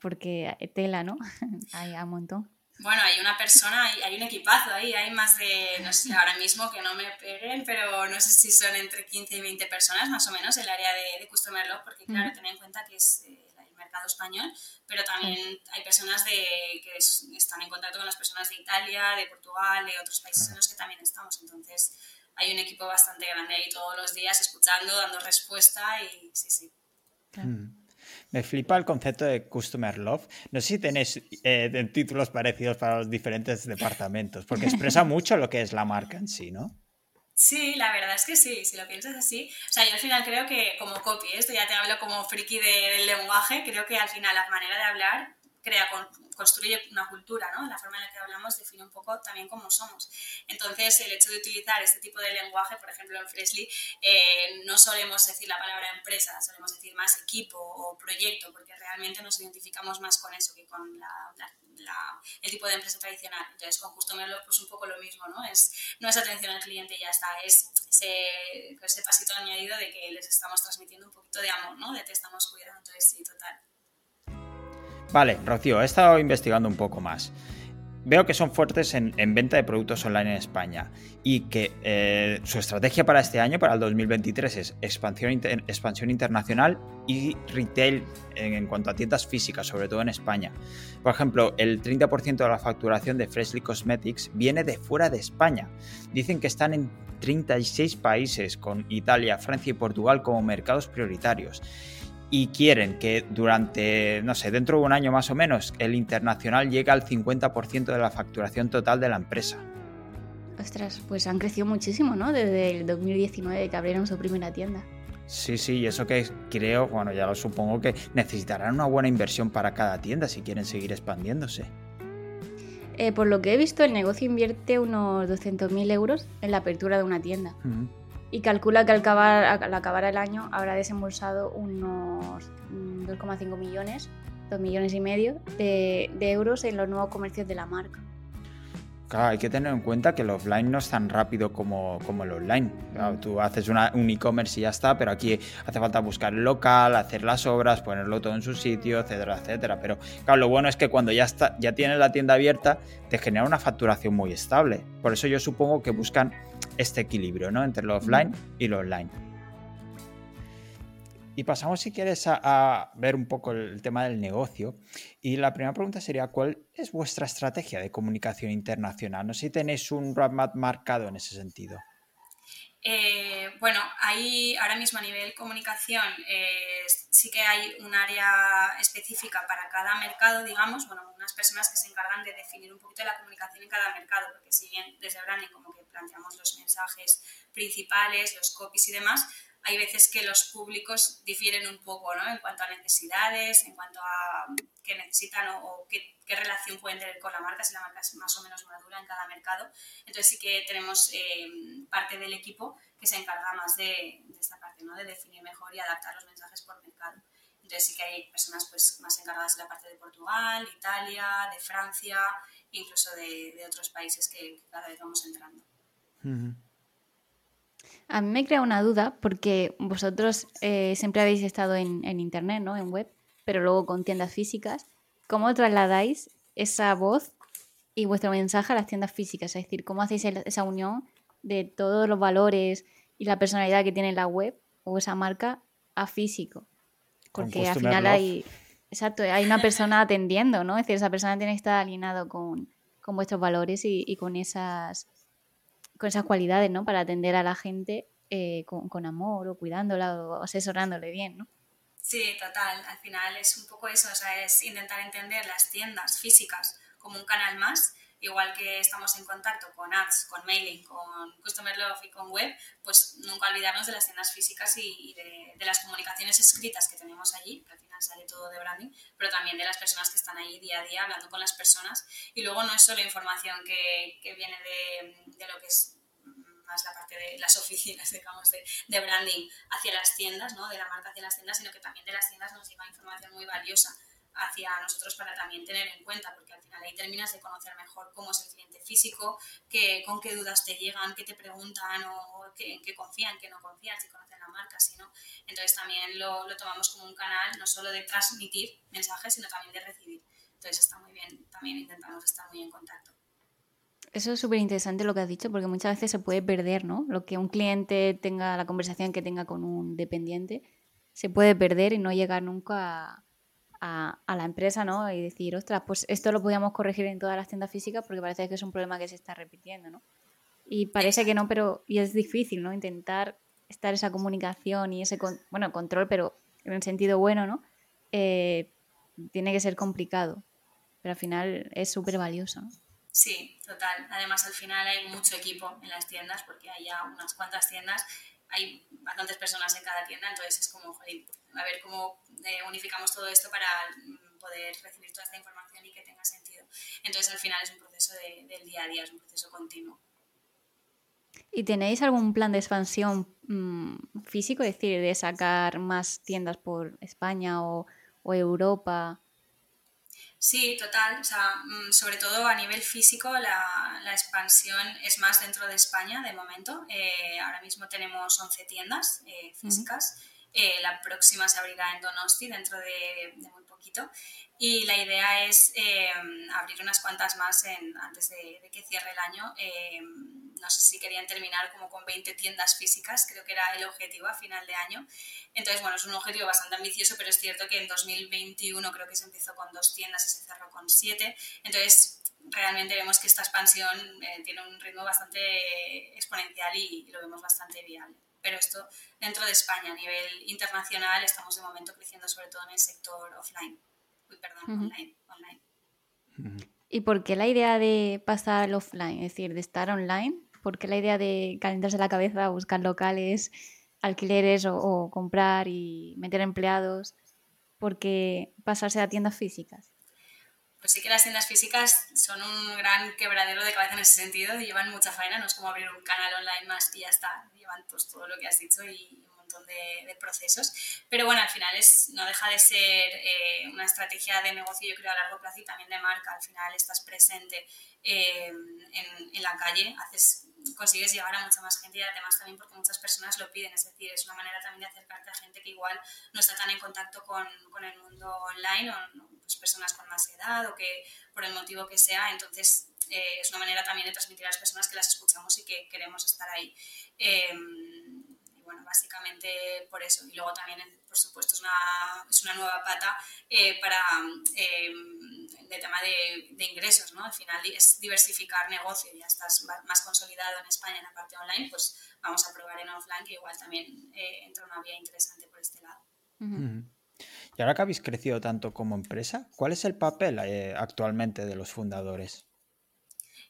porque tela, ¿no? Hay un montón. Bueno, hay una persona, hay, hay, un equipazo ahí, hay más de, no sé ahora mismo que no me peguen, pero no sé si son entre 15 y 20 personas más o menos el área de, de Customer Love, porque claro, ten en cuenta que es eh, el mercado español, pero también hay personas de, que están en contacto con las personas de Italia, de Portugal, de otros países en los que también estamos. Entonces, hay un equipo bastante grande ahí todos los días escuchando, dando respuesta y sí, sí. Mm. Me flipa el concepto de Customer Love. No sé si tenéis eh, títulos parecidos para los diferentes departamentos, porque expresa mucho lo que es la marca en sí, ¿no? Sí, la verdad es que sí, si lo piensas así. O sea, yo al final creo que como copy, esto ya te hablo como friki del lenguaje, creo que al final la manera de hablar crea, construye una cultura, ¿no? La forma en la que hablamos define un poco también cómo somos. Entonces, el hecho de utilizar este tipo de lenguaje, por ejemplo, en Freshly, eh, no solemos decir la palabra empresa, solemos decir más equipo o proyecto, porque realmente nos identificamos más con eso que con el tipo de empresa tradicional. Entonces, con Customer pues un poco lo mismo, ¿no? Es, no es atención al cliente y ya está, es ese, ese pasito añadido de que les estamos transmitiendo un poquito de amor, ¿no? De te estamos cuidando. Entonces, sí, total. Vale, Rocío, he estado investigando un poco más. Veo que son fuertes en, venta de productos online en España y que eh, su estrategia para este año, para el 2023, es expansión, expansión internacional y retail en, cuanto a tiendas físicas, sobre todo en España. Por ejemplo, el 30% de la facturación de Freshly Cosmetics viene de fuera de España. Dicen que están en 36 países, con Italia, Francia y Portugal como mercados prioritarios y quieren que durante, no sé, dentro de un año más o menos, el internacional llegue al 50% de la facturación total de la empresa. Ostras, pues han crecido muchísimo, ¿no? Desde el 2019 que abrieron su primera tienda. Sí, sí, y eso que creo, bueno, ya lo supongo que necesitarán una buena inversión para cada tienda si quieren seguir expandiéndose. Eh, por lo que he visto, el negocio invierte unos 200.000 euros en la apertura de una tienda y calcula que al acabar, al acabar el año habrá desembolsado unos 2,5 millones, 2 millones y medio de, euros en los nuevos comercios de la marca. Claro, hay que tener en cuenta que el offline no es tan rápido como, como el online. tú haces un e-commerce y ya está, pero aquí hace falta buscar el local, hacer las obras, ponerlo todo en su sitio, etcétera, etcétera. Pero claro, lo bueno es que cuando ya, está, ya tienes la tienda abierta, te genera una facturación muy estable. Por eso yo supongo que buscan este equilibrio ¿no? entre lo offline y lo online. Y pasamos, si quieres, a, ver un poco el tema del negocio. Y la primera pregunta sería, ¿cuál es vuestra estrategia de comunicación internacional? No sé si tenéis un roadmap marcado en ese sentido. Eh, bueno, ahí ahora mismo a nivel comunicación eh, sí que hay un área específica para cada mercado, digamos, bueno, unas personas que se encargan de definir un poquito la comunicación en cada mercado, porque si bien desde branding como que planteamos los mensajes principales, los copies y demás, hay veces que los públicos difieren un poco ¿no? en cuanto a necesidades, en cuanto a qué necesitan o, qué, relación pueden tener con la marca, si la marca es más o menos madura en cada mercado. Entonces sí que tenemos eh, parte del equipo que se encarga más de, esta parte, ¿no? de definir mejor y adaptar los mensajes por mercado. Entonces sí que hay personas pues, más encargadas de la parte de Portugal, Italia, de Francia, incluso de, otros países que, cada vez vamos entrando. A mí me crea una duda porque vosotros eh, siempre habéis estado en, Internet, ¿no? En web, pero luego con tiendas físicas. ¿Cómo trasladáis esa voz y vuestro mensaje a las tiendas físicas? Es decir, ¿cómo hacéis esa unión de todos los valores y la personalidad que tiene la web o esa marca a físico? Porque al final hay... Exacto, hay una persona atendiendo, ¿no? Es decir, esa persona tiene que estar alineado con, vuestros valores y con esas con esas cualidades, ¿no? Para atender a la gente eh, con, amor o cuidándola o asesorándole bien, ¿no? Sí, total. Al final es un poco eso, o sea, es intentar entender las tiendas físicas como un canal más igual que estamos en contacto con ads, con mailing, con Customer Love y con web, pues nunca olvidarnos de las tiendas físicas y, de, las comunicaciones escritas que tenemos allí, que al final sale todo de branding, pero también de las personas que están ahí día a día hablando con las personas. Y luego no es solo información que, que viene de, de, lo que es más la parte de las oficinas, digamos, de, de, branding hacia las tiendas, ¿no? de la marca hacia las tiendas, sino que también de las tiendas nos llega información muy valiosa hacia nosotros para también tener en cuenta, porque al final ahí terminas de conocer mejor cómo es el cliente físico, qué, con qué dudas te llegan, qué te preguntan o en qué confían, qué no confían, si conocen la marca, si no. Entonces también lo, lo, tomamos como un canal no solo de transmitir mensajes, sino también de recibir. Entonces está muy bien, también intentamos estar muy en contacto. Eso es súper interesante lo que has dicho, porque muchas veces se puede perder, ¿no? Lo que un cliente tenga, la conversación que tenga con un dependiente, se puede perder y no llegar nunca a, la empresa, ¿no? Y decir, ostras, pues esto lo podíamos corregir en todas las tiendas físicas porque parece que es un problema que se está repitiendo, ¿no? Y parece que no, pero y es difícil, ¿no? Intentar estar esa comunicación y ese, bueno, control, pero en el sentido bueno, ¿no? Eh, tiene que ser complicado, pero al final es súper valioso. Sí, total. Además, al final hay mucho equipo en las tiendas porque hay ya unas cuantas tiendas, hay bastantes personas en cada tienda, entonces es como, joder, a ver cómo eh, unificamos todo esto para mm, poder recibir toda esta información y que tenga sentido. Entonces, al final es un proceso del día a día, es un proceso continuo. ¿Y tenéis algún plan de expansión mm, físico, es decir, de sacar más tiendas por España o, o Europa? Sí, total. O sea, mm, sobre todo a nivel físico, la, la, expansión es más dentro de España de momento. Eh, ahora mismo tenemos 11 tiendas eh, físicas. Eh, la próxima se abrirá en Donosti dentro de, muy poquito. Y la idea es abrir unas cuantas más en, antes de, de, que cierre el año no sé si querían terminar como con 20 tiendas físicas, creo que era el objetivo a final de año. Entonces, bueno, es un objetivo bastante ambicioso, pero es cierto que en 2021 creo que se empezó con dos tiendas y se cerró con siete. Entonces, realmente vemos que esta expansión eh, tiene un ritmo bastante exponencial y, lo vemos bastante viable. Pero esto dentro de España, a nivel internacional, estamos de momento creciendo sobre todo en el sector offline. Uy, perdón, online. online. ¿Y por qué la idea de pasar al offline, es decir, de estar online? ¿Por qué la idea de calentarse la cabeza, buscar locales, alquileres o, comprar y meter empleados? ¿Por qué pasarse a tiendas físicas? Pues sí que las tiendas físicas son un gran quebradero de cabeza en ese sentido, llevan mucha faena, no es como abrir un canal online más y ya está, llevan pues todo lo que has dicho y un montón de, procesos. Pero bueno, al final es, no deja de ser eh, una estrategia de negocio, yo creo, a largo plazo y también de marca. Al final estás presente eh, en, en, la calle, haces consigues llegar a mucha más gente y además también porque muchas personas lo piden, es decir, es una manera también de acercarte a gente que igual no está tan en contacto con, con el mundo online o pues personas con más edad o que por el motivo que sea, entonces eh, es una manera también de transmitir a las personas que las escuchamos y que queremos estar ahí. Eh, y bueno, básicamente por eso. Y luego también, por supuesto, es una, es una nueva pata eh, para de tema de, ingresos, ¿no? Al final es diversificar negocio, ya estás más consolidado en España en la parte online, pues vamos a probar en offline, que igual también eh, entra una vía interesante por este lado. Y ahora que habéis crecido tanto como empresa, ¿cuál es el papel eh, actualmente de los fundadores?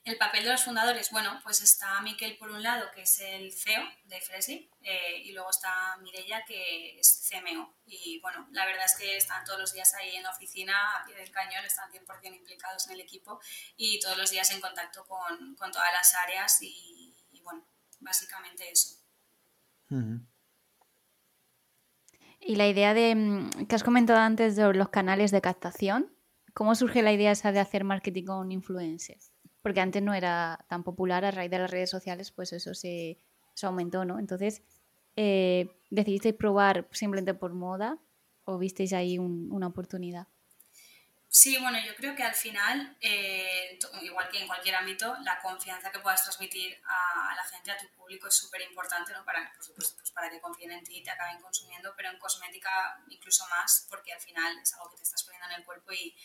El papel de los fundadores, bueno, pues está Miquel por un lado, que es el CEO de Fresly, eh, y luego está Mirella, que es CMO. Y bueno, la verdad es que están todos los días ahí en la oficina, a pie del cañón, están 100% implicados en el equipo y todos los días en contacto con, con todas las áreas y, bueno, básicamente eso. Y la idea de mm, que has comentado antes de los canales de captación, ¿cómo surge la idea esa de hacer marketing con influencers? porque antes no era tan popular a raíz de las redes sociales, pues eso se, aumentó, ¿no? Entonces, eh, ¿decidisteis probar simplemente por moda o visteis ahí una oportunidad? Sí, bueno, yo creo que al final, eh, igual que en cualquier ámbito, la confianza que puedas transmitir a, la gente, a tu público, es súper importante, ¿no? Para, por supuesto, pues para que confíen en ti y te acaben consumiendo, pero en cosmética incluso más, porque al final es algo que te estás poniendo en el cuerpo y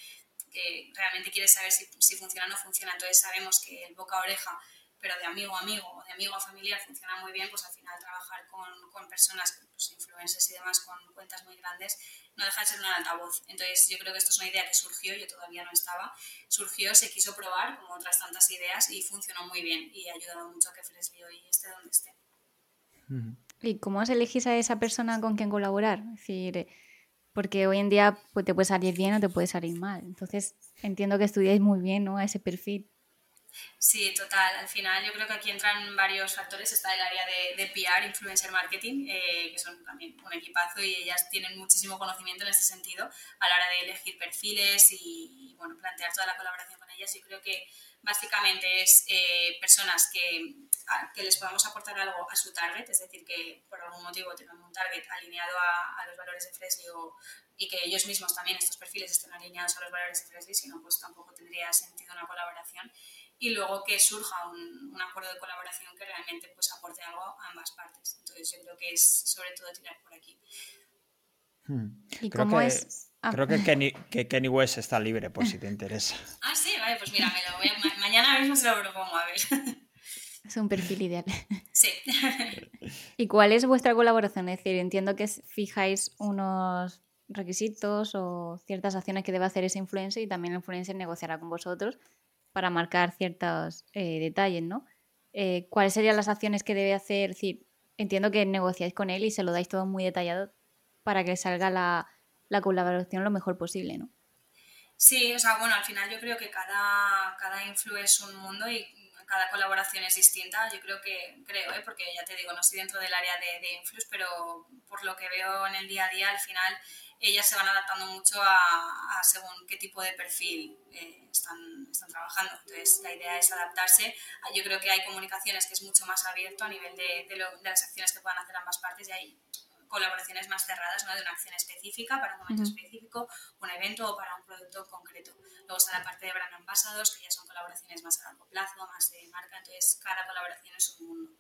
que realmente quieres saber si, si, funciona o no funciona. Entonces sabemos que el boca a oreja, pero de amigo a amigo o de amigo a familiar funciona muy bien, pues al final trabajar con, con personas, pues influencers y demás, con cuentas muy grandes, no deja de ser un altavoz. Entonces yo creo que esto es una idea que surgió, yo todavía no estaba, surgió, se quiso probar como otras tantas ideas y funcionó muy bien y ha ayudado mucho a que Fresly hoy esté donde esté. ¿Y cómo os elegís a esa persona con quien colaborar? Es decir, porque hoy en día pues, te puede salir bien o te puede salir mal. Entonces, entiendo que estudiáis muy bien ¿no? a ese perfil. Sí, total. Al final yo creo que aquí entran varios factores. Está el área de, de PR, Influencer Marketing, eh, que son también un equipazo y ellas tienen muchísimo conocimiento en este sentido a la hora de elegir perfiles y, bueno, plantear toda la colaboración con ellas. Yo creo que básicamente es eh, personas que, que, les podamos aportar algo a su target, es decir, que por algún motivo tengan un target alineado a, los valores de Fresly y que ellos mismos también, estos perfiles, estén alineados a los valores de Fresly, si no, pues tampoco tendría sentido una colaboración. Y luego que surja un, un acuerdo de colaboración que realmente pues, aporte algo a ambas partes. Entonces yo creo que es sobre todo tirar por aquí. Hmm. ¿Y cómo es? Ah. Creo que Kenny, que Kenny West está libre, por si te interesa. Ah, sí, vale, pues mira, me lo voy a, mañana mismo se lo propongo, a ver. Es un perfil ideal. Sí. ¿Y cuál es vuestra colaboración? Es decir, entiendo que fijáis unos requisitos o ciertas acciones que debe hacer ese influencer y también el influencer negociará con vosotros para marcar ciertos eh, detalles, ¿no? Eh, ¿Cuáles serían las acciones que debe hacer? Es decir, entiendo que negociáis con él y se lo dais todo muy detallado para que salga la, la colaboración lo mejor posible, ¿no? Sí, o sea, bueno, al final yo creo que cada, cada es un mundo y cada colaboración es distinta. Yo creo que, creo, ¿eh? porque ya te digo, no estoy dentro del área de, de influx, pero por lo que veo en el día a día, al final ellas se van adaptando mucho a, según qué tipo de perfil eh, están, están, trabajando. Entonces, la idea es adaptarse. Yo creo que hay comunicaciones que es mucho más abierto a nivel de, de, de las acciones que puedan hacer ambas partes y hay colaboraciones más cerradas, ¿no? de una acción específica para un momento específico, un evento o para un producto concreto. Luego está la parte de brand ambassadors, que ya son colaboraciones más a largo plazo, más de marca, entonces cada colaboración es un mundo.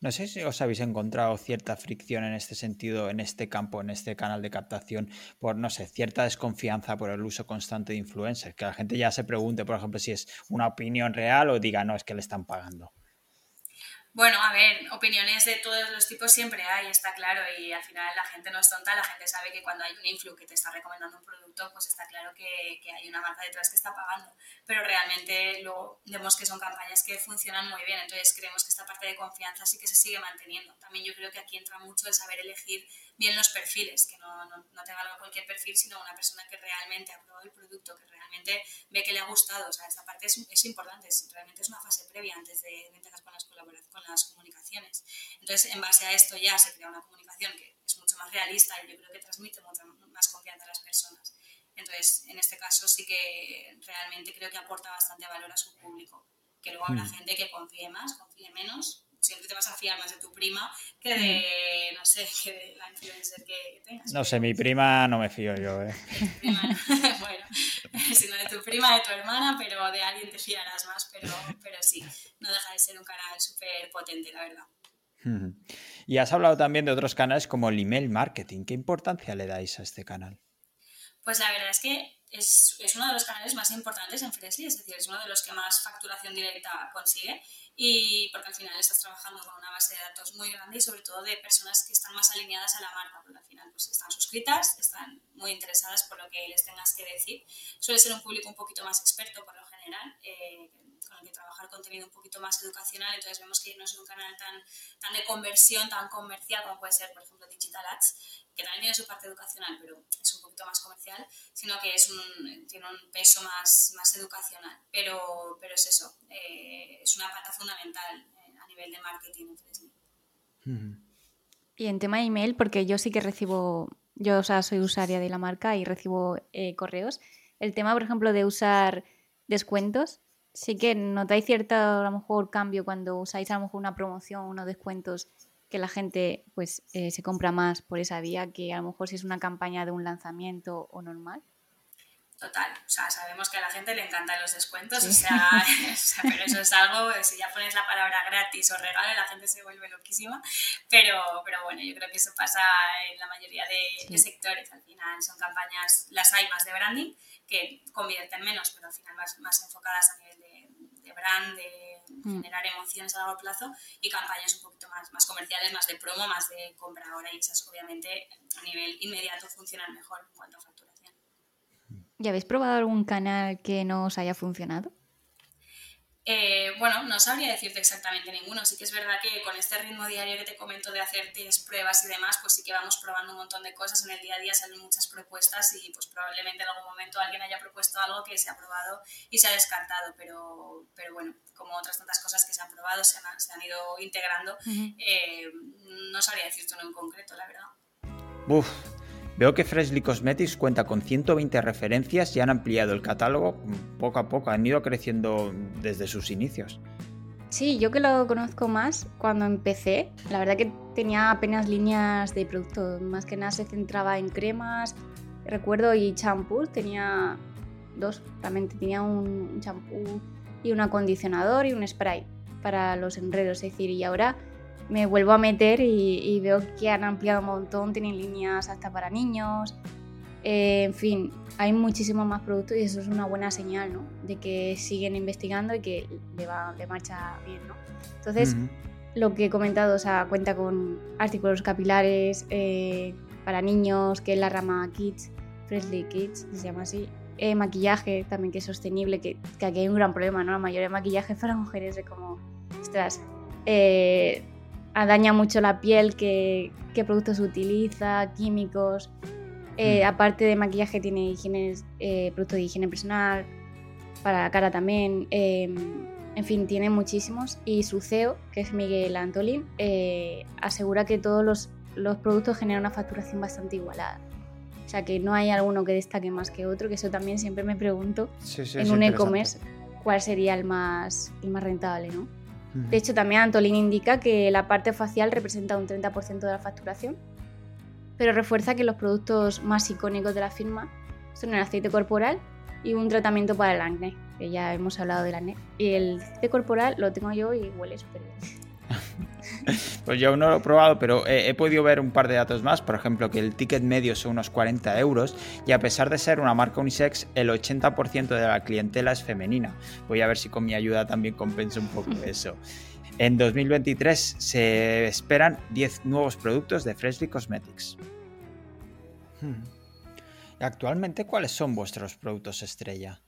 No sé si os habéis encontrado cierta fricción en este sentido, en este campo, en este canal de captación, por, no sé, cierta desconfianza por el uso constante de influencers, que la gente ya se pregunte, por ejemplo, si es una opinión real o diga, no, es que le están pagando. Bueno, a ver, opiniones de todos los tipos siempre hay, está claro, y al final la gente no es tonta, la gente sabe que cuando hay un influ que te está recomendando un producto, pues está claro que, que, hay una marca detrás que está pagando, pero realmente luego vemos que son campañas que funcionan muy bien, entonces creemos que esta parte de confianza sí que se sigue manteniendo. También yo creo que aquí entra mucho el saber elegir bien los perfiles, que no, no, no te valga cualquier perfil, sino una persona que realmente ha probado el producto, que realmente ve que le ha gustado, o sea, esta parte es, es importante, es, realmente es una fase previa antes de, de empezar con las colaboraciones las comunicaciones. Entonces, en base a esto ya se crea una comunicación que es mucho más realista y yo creo que transmite mucha más confianza a las personas. Entonces, en este caso sí que realmente creo que aporta bastante valor a su público. Que luego habrá mm. gente que confíe más, confíe menos. Siempre te vas a fiar más de tu prima que de, mm. no sé, que de la influencer que tengas. No sé, mi prima no me fío yo, ¿eh? bueno, sino de tu prima, de tu hermana, pero de alguien te fiarás más, pero, pero sí, no deja de ser un canal súper potente, la verdad. Y has hablado también de otros canales como el email marketing. ¿Qué importancia le dais a este canal? Pues la verdad es que es, es, uno de los canales más importantes en Freshly, es decir, es uno de los que más facturación directa consigue y porque al final estás trabajando con una base de datos muy grande y sobre todo de personas que están más alineadas a la marca, porque al final pues están suscritas, están muy interesadas por lo que les tengas que decir. Suele ser un público un poquito más experto por lo general, eh, con el que trabajar contenido un poquito más educacional, entonces vemos que no es un canal tan, tan de conversión, tan comercial como puede ser, por ejemplo, Digital Ads, que también tiene su parte educacional, pero es un poquito más comercial, sino que es un, tiene un peso más, más educacional. Pero, pero es eso, eh, es una pata fundamental eh, a nivel de marketing en Y en tema de email, porque yo sí que recibo, yo o sea, soy usuaria de la marca y recibo eh, correos. El tema, por ejemplo, de usar descuentos, sí que notáis cierto, a lo mejor, cambio cuando usáis a lo mejor una promoción, unos descuentos que la gente pues eh, se compra más por esa vía que a lo mejor si es una campaña de un lanzamiento o normal? Total, o sea, sabemos que a la gente le encantan los descuentos, o, sea, pero eso es algo, si ya pones la palabra gratis o regalo, la gente se vuelve loquísima, pero, pero bueno, yo creo que eso pasa en la mayoría de, sectores, al final son campañas, las hay más de branding, que convierten menos, pero al final más, más enfocadas a nivel de, brand, de Mm. generar emociones a largo plazo y campañas un poquito más, más comerciales, más de promo, más de compra ahora y esas obviamente a nivel inmediato funcionan mejor en cuanto a facturación. ¿Y habéis probado algún canal que no os haya funcionado? Eh, bueno, no sabría decirte exactamente ninguno. Sí que es verdad que con este ritmo diario que te comento de hacer test, pruebas y demás, pues sí que vamos probando un montón de cosas. En el día a día salen muchas propuestas y pues probablemente en algún momento alguien haya propuesto algo que se ha probado y se ha descartado. Pero, pero bueno, como otras tantas cosas que se han probado, se han, se han ido integrando, eh, no sabría decirte uno en concreto, la verdad. Uf, Veo que Freshly Cosmetics cuenta con 120 referencias y han ampliado el catálogo. Poco a poco, han ido creciendo desde sus inicios. Sí, yo que lo conozco más, cuando empecé, la verdad que tenía apenas líneas de producto, más que nada se centraba en cremas, recuerdo, y champús, tenía dos, realmente tenía un champú y un acondicionador y un spray para los enredos, es decir, y ahora me vuelvo a meter y, veo que han ampliado un montón, tienen líneas hasta para niños, eh, en fin, hay muchísimos más productos y eso es una buena señal, ¿no? De que siguen investigando y que le, va, le marcha bien, ¿no? Entonces, lo que he comentado, o sea, cuenta con artículos capilares eh, para niños, que es la rama Kids, Freshly Kids, se llama así, eh, maquillaje también que es sostenible, que, que, aquí hay un gran problema, ¿no? La mayoría de maquillaje para mujeres de como, ostras, eh, daña mucho la piel, qué, qué productos utiliza, químicos. Eh, mm. Aparte de maquillaje tiene higiene, eh, productos de higiene personal, para la cara también. Em, en fin, tiene muchísimos. Y su CEO, que es Miguel Antolín, asegura que todos los, los productos generan una facturación bastante igualada. O sea, que no hay alguno que destaque más que otro, que eso también siempre me pregunto en un e-commerce cuál sería el más, el más rentable, ¿no? De hecho, también Antolín indica que la parte facial representa un 30% de la facturación, pero refuerza que los productos más icónicos de la firma son el aceite corporal y un tratamiento para el acné, que ya hemos hablado del acné. Y el aceite corporal lo tengo yo y huele súper bien. Pues yo aún no lo he probado, pero he, podido ver un par de datos más. Por ejemplo, que el ticket medio son unos 40 euros y a pesar de ser una marca unisex, el 80% de la clientela es femenina. Voy a ver si con mi ayuda también compensa un poco eso. En 2023 se esperan 10 nuevos productos de Freshly Cosmetics. Hmm. Actualmente, ¿cuáles son vuestros productos estrella?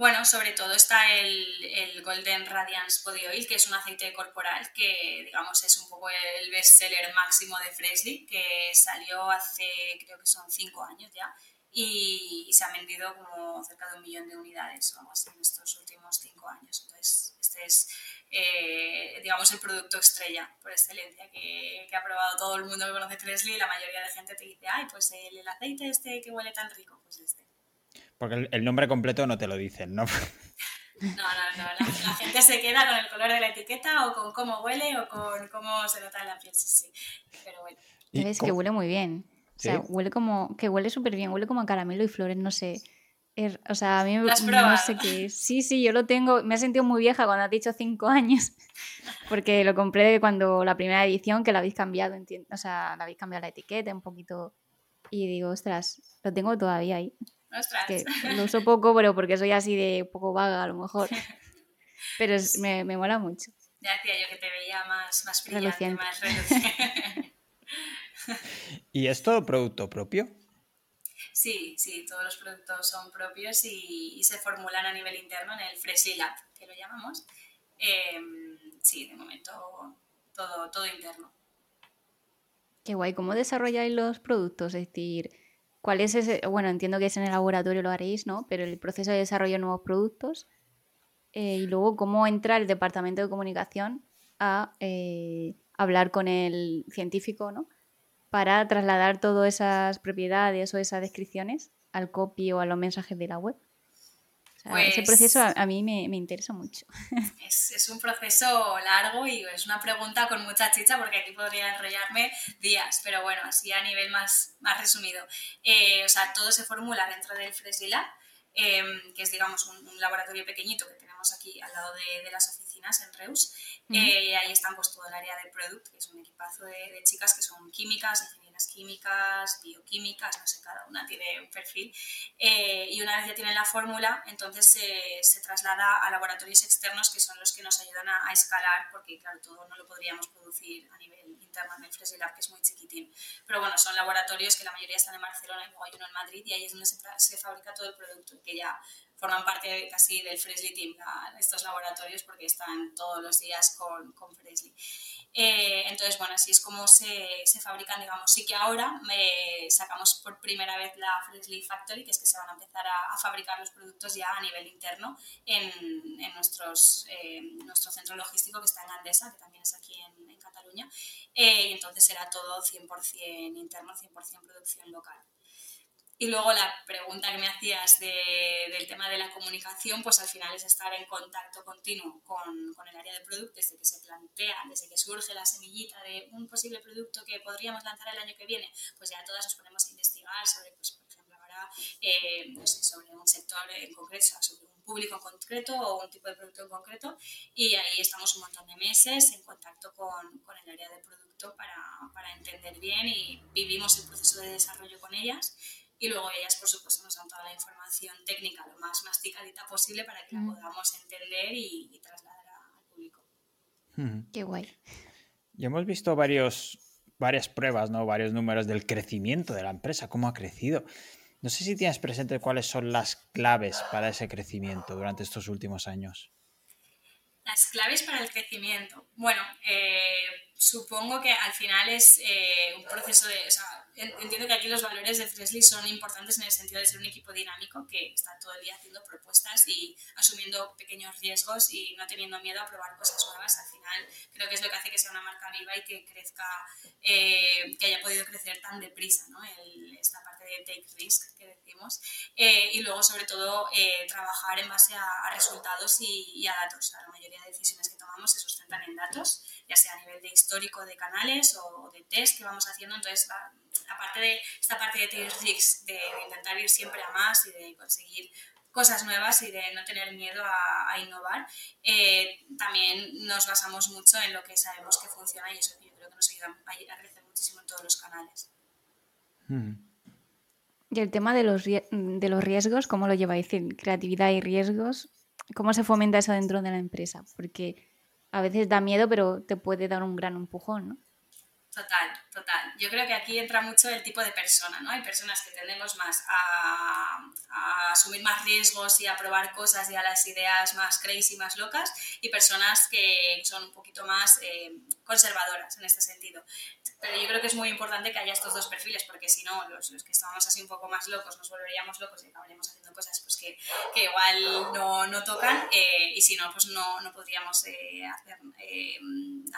Bueno, sobre todo está el, Golden Radiance Body Oil, que es un aceite corporal que, digamos, es un poco el bestseller máximo de Freshly, que salió hace, creo que son cinco años ya, y, se ha vendido como cerca de un millón de unidades, vamos, en estos últimos cinco años. Entonces, este es, eh, digamos, el producto estrella por excelencia que, ha probado todo el mundo que conoce Freshly y la mayoría de gente te dice, ay, pues el, el aceite este que huele tan rico, pues este. Porque el, nombre completo no te lo dicen, ¿no? No, no, no. La, gente se queda con el color de la etiqueta o con cómo huele o con cómo se nota en la piel, sí, sí. Pero bueno. Es que huele muy bien. O sea, huele como. que huele súper bien, huele como a caramelo y flores, no sé. Er, o sea, a mí me no sé qué Sí, sí, yo lo tengo. Me he sentido muy vieja cuando has dicho cinco años. Porque lo compré cuando la primera edición que la habéis cambiado, O sea, la habéis cambiado la etiqueta un poquito. Y digo, ostras, lo tengo todavía ahí. Que lo uso poco, pero porque soy así de poco vaga a lo mejor. Pero me, me mola mucho. Ya decía yo que te veía más, más brillante, más reluciente. ¿Y es todo producto propio? Sí, sí, todos los productos son propios y, se formulan a nivel interno en el Freshly Lab, que lo llamamos. Em, sí, de momento todo, todo interno. Qué guay, ¿cómo desarrolláis los productos? Es decir, ¿Cuál es ese? Bueno, entiendo que es en el laboratorio lo haréis, ¿no? Pero el proceso de desarrollo de nuevos productos. Eh, y luego, ¿cómo entra el departamento de comunicación a eh, hablar con el científico, ¿no? Para trasladar todas esas propiedades o esas descripciones al copy o a los mensajes de la web ese proceso a, mí me, interesa mucho. Es, un proceso largo y es una pregunta con mucha chicha porque aquí podría enrollarme días, pero bueno, así a nivel más, más resumido. Eh, o sea, todo se formula dentro del Fresilab, em, que es digamos un, laboratorio pequeñito que tenemos aquí al lado de, las oficinas en Reus. Eh, ahí están pues todo el área del producto, que es un equipazo de, de chicas que son químicas, químicas, bioquímicas, no sé, cada una tiene un perfil. Eh, y una vez ya tienen la fórmula, entonces se traslada a laboratorios externos que son los que nos ayudan a, escalar, porque claro, todo no lo podríamos producir a nivel interno en el Fresh Lab, que es muy chiquitín. Pero bueno, son laboratorios que la mayoría están en Barcelona y luego hay uno en Madrid y ahí es donde se, se fabrica todo el producto, que ya forman parte casi del Freshly Team, estos laboratorios, porque están todos los días con, con Freshly. Eh, entonces, bueno, así es como se, se fabrican, digamos. Sí que ahora eh, sacamos por primera vez la Freshly Factory, que es que se van a empezar a, fabricar los productos ya a nivel interno en, en nuestros, eh, nuestro centro logístico que está en Andesa, que también es aquí en, en Cataluña. y entonces será todo 100% interno, 100% producción local. Y luego la pregunta que me hacías del tema de la comunicación, pues al final es estar en contacto continuo con, con, el área de producto desde que se plantea, desde que surge la semillita de un posible producto que podríamos lanzar el año que viene, pues ya todas nos ponemos a investigar sobre, pues, por ejemplo, ahora, eh, no sé, sobre un sector en concreto, sobre un público en concreto o un tipo de producto en concreto, y ahí estamos un montón de meses en contacto con, con el área de producto para, para entender bien y vivimos el proceso de desarrollo con ellas y luego ellas, por supuesto, nos dan toda la información técnica lo más masticadita posible para que la podamos entender y, trasladar al público. Qué guay. Y hemos visto varios, varias pruebas, ¿no? varios números del crecimiento de la empresa, cómo ha crecido. No sé si tienes presente cuáles son las claves para ese crecimiento durante estos últimos años. Las claves para el crecimiento. Bueno, eh, supongo que al final es eh, un proceso de... O sea, entiendo que aquí los valores de Fresley son importantes en el sentido de ser un equipo dinámico que está todo el día haciendo propuestas y asumiendo pequeños riesgos y no teniendo miedo a probar cosas nuevas. Al final creo que es lo que hace que sea una marca viva y que crezca, eh, que haya podido crecer tan deprisa, ¿no? esta parte de take risk que decimos. Eh, y luego, sobre todo, eh, trabajar en base a, resultados y, a datos. la mayoría de decisiones que tomamos se sustentan en datos, ya sea a nivel de histórico de canales o de test que vamos haciendo. Entonces, aparte de esta parte de risk, de, intentar ir siempre a más y de conseguir cosas nuevas y de no tener miedo a, innovar, eh, también nos basamos mucho en lo que sabemos que funciona y eso yo creo que nos ayuda a, crecer muchísimo en todos los canales. Y el tema de los, de los riesgos, ¿cómo lo lleváis? Creatividad y riesgos, ¿cómo se fomenta eso dentro de la empresa? Porque a veces da miedo, pero te puede dar un gran empujón, ¿no? Total, total. Yo creo que aquí entra mucho el tipo de persona, ¿no? Hay personas que tendemos más a, asumir más riesgos y a probar cosas y a las ideas más crazy, más locas, y personas que son un poquito más eh, conservadoras en este sentido. Pero yo creo que es muy importante que haya estos dos perfiles, porque si no, los, los que estamos así un poco más locos nos volveríamos locos y acabaríamos haciendo cosas pues, que, que igual no, no tocan, eh, y si no, pues no, no podríamos eh, hacer,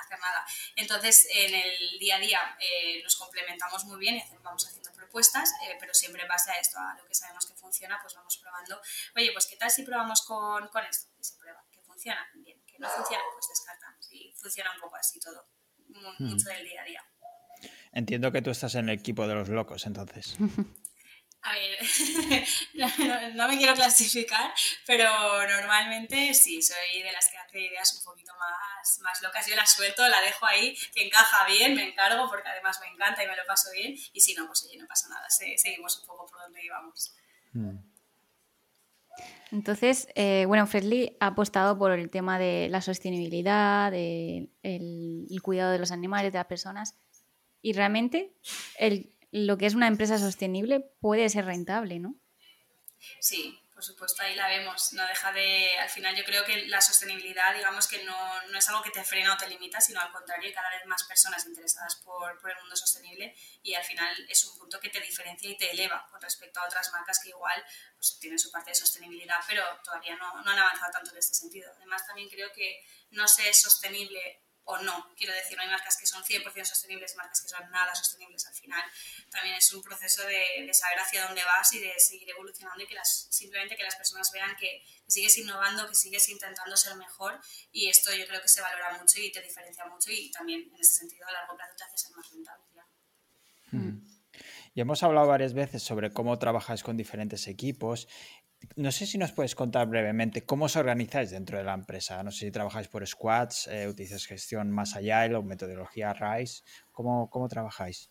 hacer nada. Entonces, en el día a día eh, nos complementamos muy bien y vamos haciendo propuestas, eh, pero siempre en base a esto, a lo que sabemos que funciona, pues vamos probando, oye, pues qué tal si probamos con, con esto, y se prueba, que funciona, bien, que no funciona, pues descartamos y funciona un poco así todo, hmm. mucho del día a día. Entiendo que tú estás en el equipo de los locos, entonces. A ver, no, me quiero clasificar, pero normalmente sí, soy de las que hace ideas un poquito más, más locas. Yo la suelto, la dejo ahí, que encaja bien, me encargo porque además me encanta y me lo paso bien. Y si no, pues oye, no pasa nada, seguimos un poco por donde íbamos. Hmm. Entonces, eh, bueno, Fredly ha apostado por el tema de la sostenibilidad, de el cuidado de los animales, de las personas. Y realmente el, lo que es una empresa sostenible puede ser rentable, ¿no? Sí, por supuesto, ahí la vemos. No deja de. Al final, yo creo que la sostenibilidad, digamos que no, no es algo que te frena o te limita, sino al contrario, hay cada vez más personas interesadas por, por, el mundo sostenible y al final es un punto que te diferencia y te eleva con respecto a otras marcas que igual pues, tienen su parte de sostenibilidad, pero todavía no, no han avanzado tanto en este sentido. Además, también creo que no se es sostenible o no. Quiero decir, no hay marcas que son 100% sostenibles, marcas que son nada sostenibles al final. También es un proceso de, saber hacia dónde vas y de seguir evolucionando y que las, simplemente que las personas vean que, sigues innovando, que sigues intentando ser mejor y esto yo creo que se valora mucho y te diferencia mucho y también en ese sentido a largo plazo te hace ser más rentable. Hmm. Y hemos hablado varias veces sobre cómo trabajáis con diferentes equipos no sé si nos puedes contar brevemente cómo os organizáis dentro de la empresa. No sé si trabajáis por squads, eh, utilizáis gestión más allá o metodología RISE. ¿Cómo, ¿Cómo trabajáis?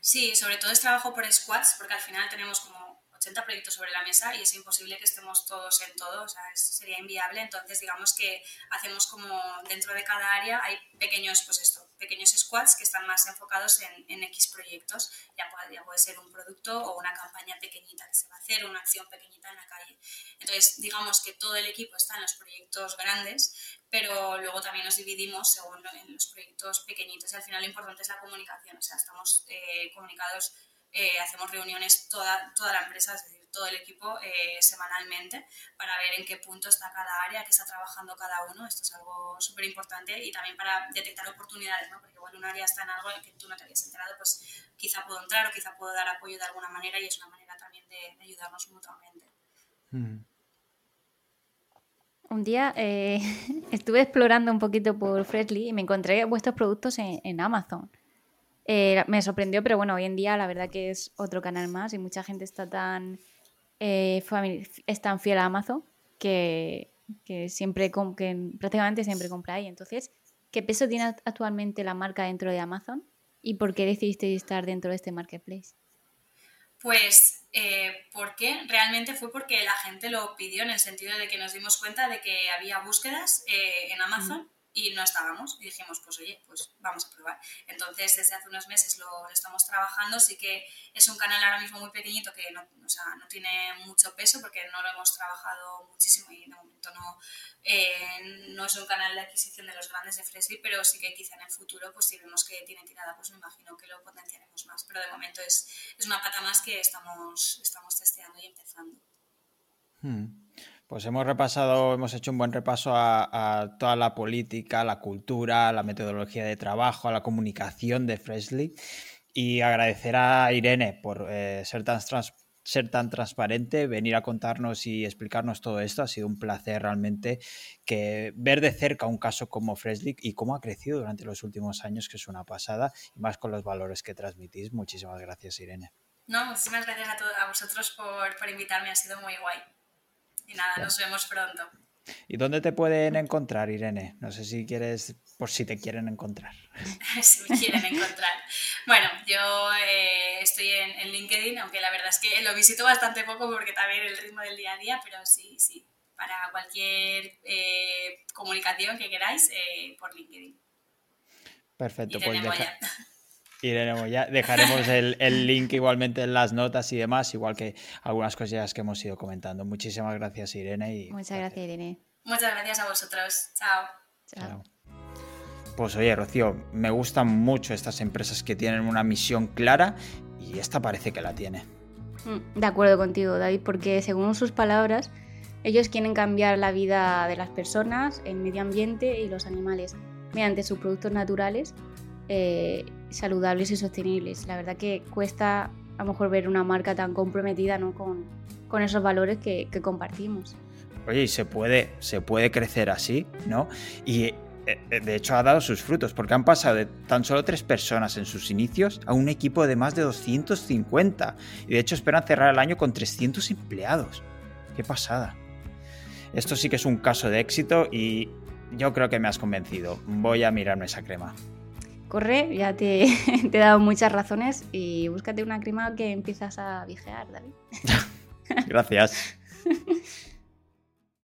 Sí, sobre todo es trabajo por squads porque al final tenemos como 80 proyectos sobre la mesa y es imposible que estemos todos en todo, o sea, sería inviable. Entonces, digamos que hacemos como dentro de cada área hay pequeños, pues esto, pequeños squads que están más enfocados en, en X proyectos. Ya cada día. Puede ser un producto o una campaña pequeñita que se va a hacer, una acción pequeñita en la calle. Entonces, digamos que todo el equipo está en los proyectos grandes, pero luego también nos dividimos según en los proyectos pequeñitos y al final lo importante es la comunicación, o sea, estamos eh, comunicados, eh, hacemos reuniones toda, toda la empresa, es decir, todo el equipo eh, semanalmente para ver en qué punto está cada área, qué está trabajando cada uno, esto es algo súper importante y también para detectar oportunidades, ¿no? porque igual un área está en algo en que tú no te habías enterado, pues quizá puedo entrar o quizá puedo dar apoyo de alguna manera y es una manera también de, ayudarnos mutuamente. Mm. Un día eh, estuve explorando un poquito por Freshly y me encontré vuestros productos en, Amazon. Eh, me sorprendió, pero bueno, hoy en día la verdad que es otro canal más y mucha gente está tan, eh, es tan fiel a Amazon que, siempre que prácticamente siempre compra ahí. Entonces, ¿qué peso tiene actualmente la marca dentro de Amazon y por qué decidiste estar dentro de este marketplace? Pues eh, ¿por qué? Realmente fue porque la gente lo pidió en el sentido de que nos dimos cuenta de que había búsquedas eh, en Amazon y no estábamos. Y dijimos, pues oye, pues vamos a probar. Entonces, desde hace unos meses lo, estamos trabajando. Sí que es un canal ahora mismo muy pequeñito que no, o sea, no tiene mucho peso porque no lo hemos trabajado muchísimo y de momento no, eh, no es un canal de adquisición de los grandes de Freshly, pero sí que quizá en el futuro, pues si vemos que tiene tirada, pues me imagino que lo potenciaremos más. Pero de momento es, es una pata más que estamos, estamos testeando y empezando. Hmm. Pues hemos repasado, hemos hecho un buen repaso a, toda la política, la cultura, la metodología de trabajo, a la comunicación de Freshly y agradecer a Irene por eh, ser, tan ser tan transparente, venir a contarnos y explicarnos todo esto. Ha sido un placer realmente que ver de cerca un caso como Freshly y cómo ha crecido durante los últimos años, que es una pasada, y más con los valores que transmitís. Muchísimas gracias, Irene. No, muchísimas gracias a, todos, a vosotros por, por invitarme, ha sido muy guay. Y nada, nos vemos pronto. ¿Y dónde te pueden encontrar, Irene? No sé si quieres, por si te quieren encontrar. si me quieren encontrar. Bueno, yo eh, estoy en, LinkedIn, aunque la verdad es que lo visito bastante poco porque también el ritmo del día a día, pero sí, sí, para cualquier eh, comunicación que queráis, eh, por LinkedIn. Perfecto, pues deja... Irene ya dejaremos el, link igualmente en las notas y demás, igual que algunas cosillas que hemos ido comentando. Muchísimas gracias, Irene. Y Muchas gracias, Irene. Muchas gracias a vosotros. Chao. Chao. Pues oye, Rocío, me gustan mucho estas empresas que tienen una misión clara y esta parece que la tiene. Mm, de acuerdo contigo, David, porque según sus palabras, ellos quieren cambiar la vida de las personas, el medio ambiente y los animales mediante sus productos naturales eh, saludables y sostenibles. La verdad que cuesta a lo mejor ver una marca tan comprometida ¿no? con, con esos valores que, que, compartimos. Oye, y se puede, se puede crecer así, ¿no? Y eh, eh, de hecho ha dado sus frutos, porque han pasado de tan solo tres personas en sus inicios a un equipo de más de 250. Y de hecho esperan cerrar el año con 300 empleados. ¡Qué pasada! Esto sí que es un caso de éxito y yo creo que me has convencido. Voy a mirarme esa crema corre, ya te, te, he dado muchas razones y búscate una crema que empiezas a vigear, David. Gracias.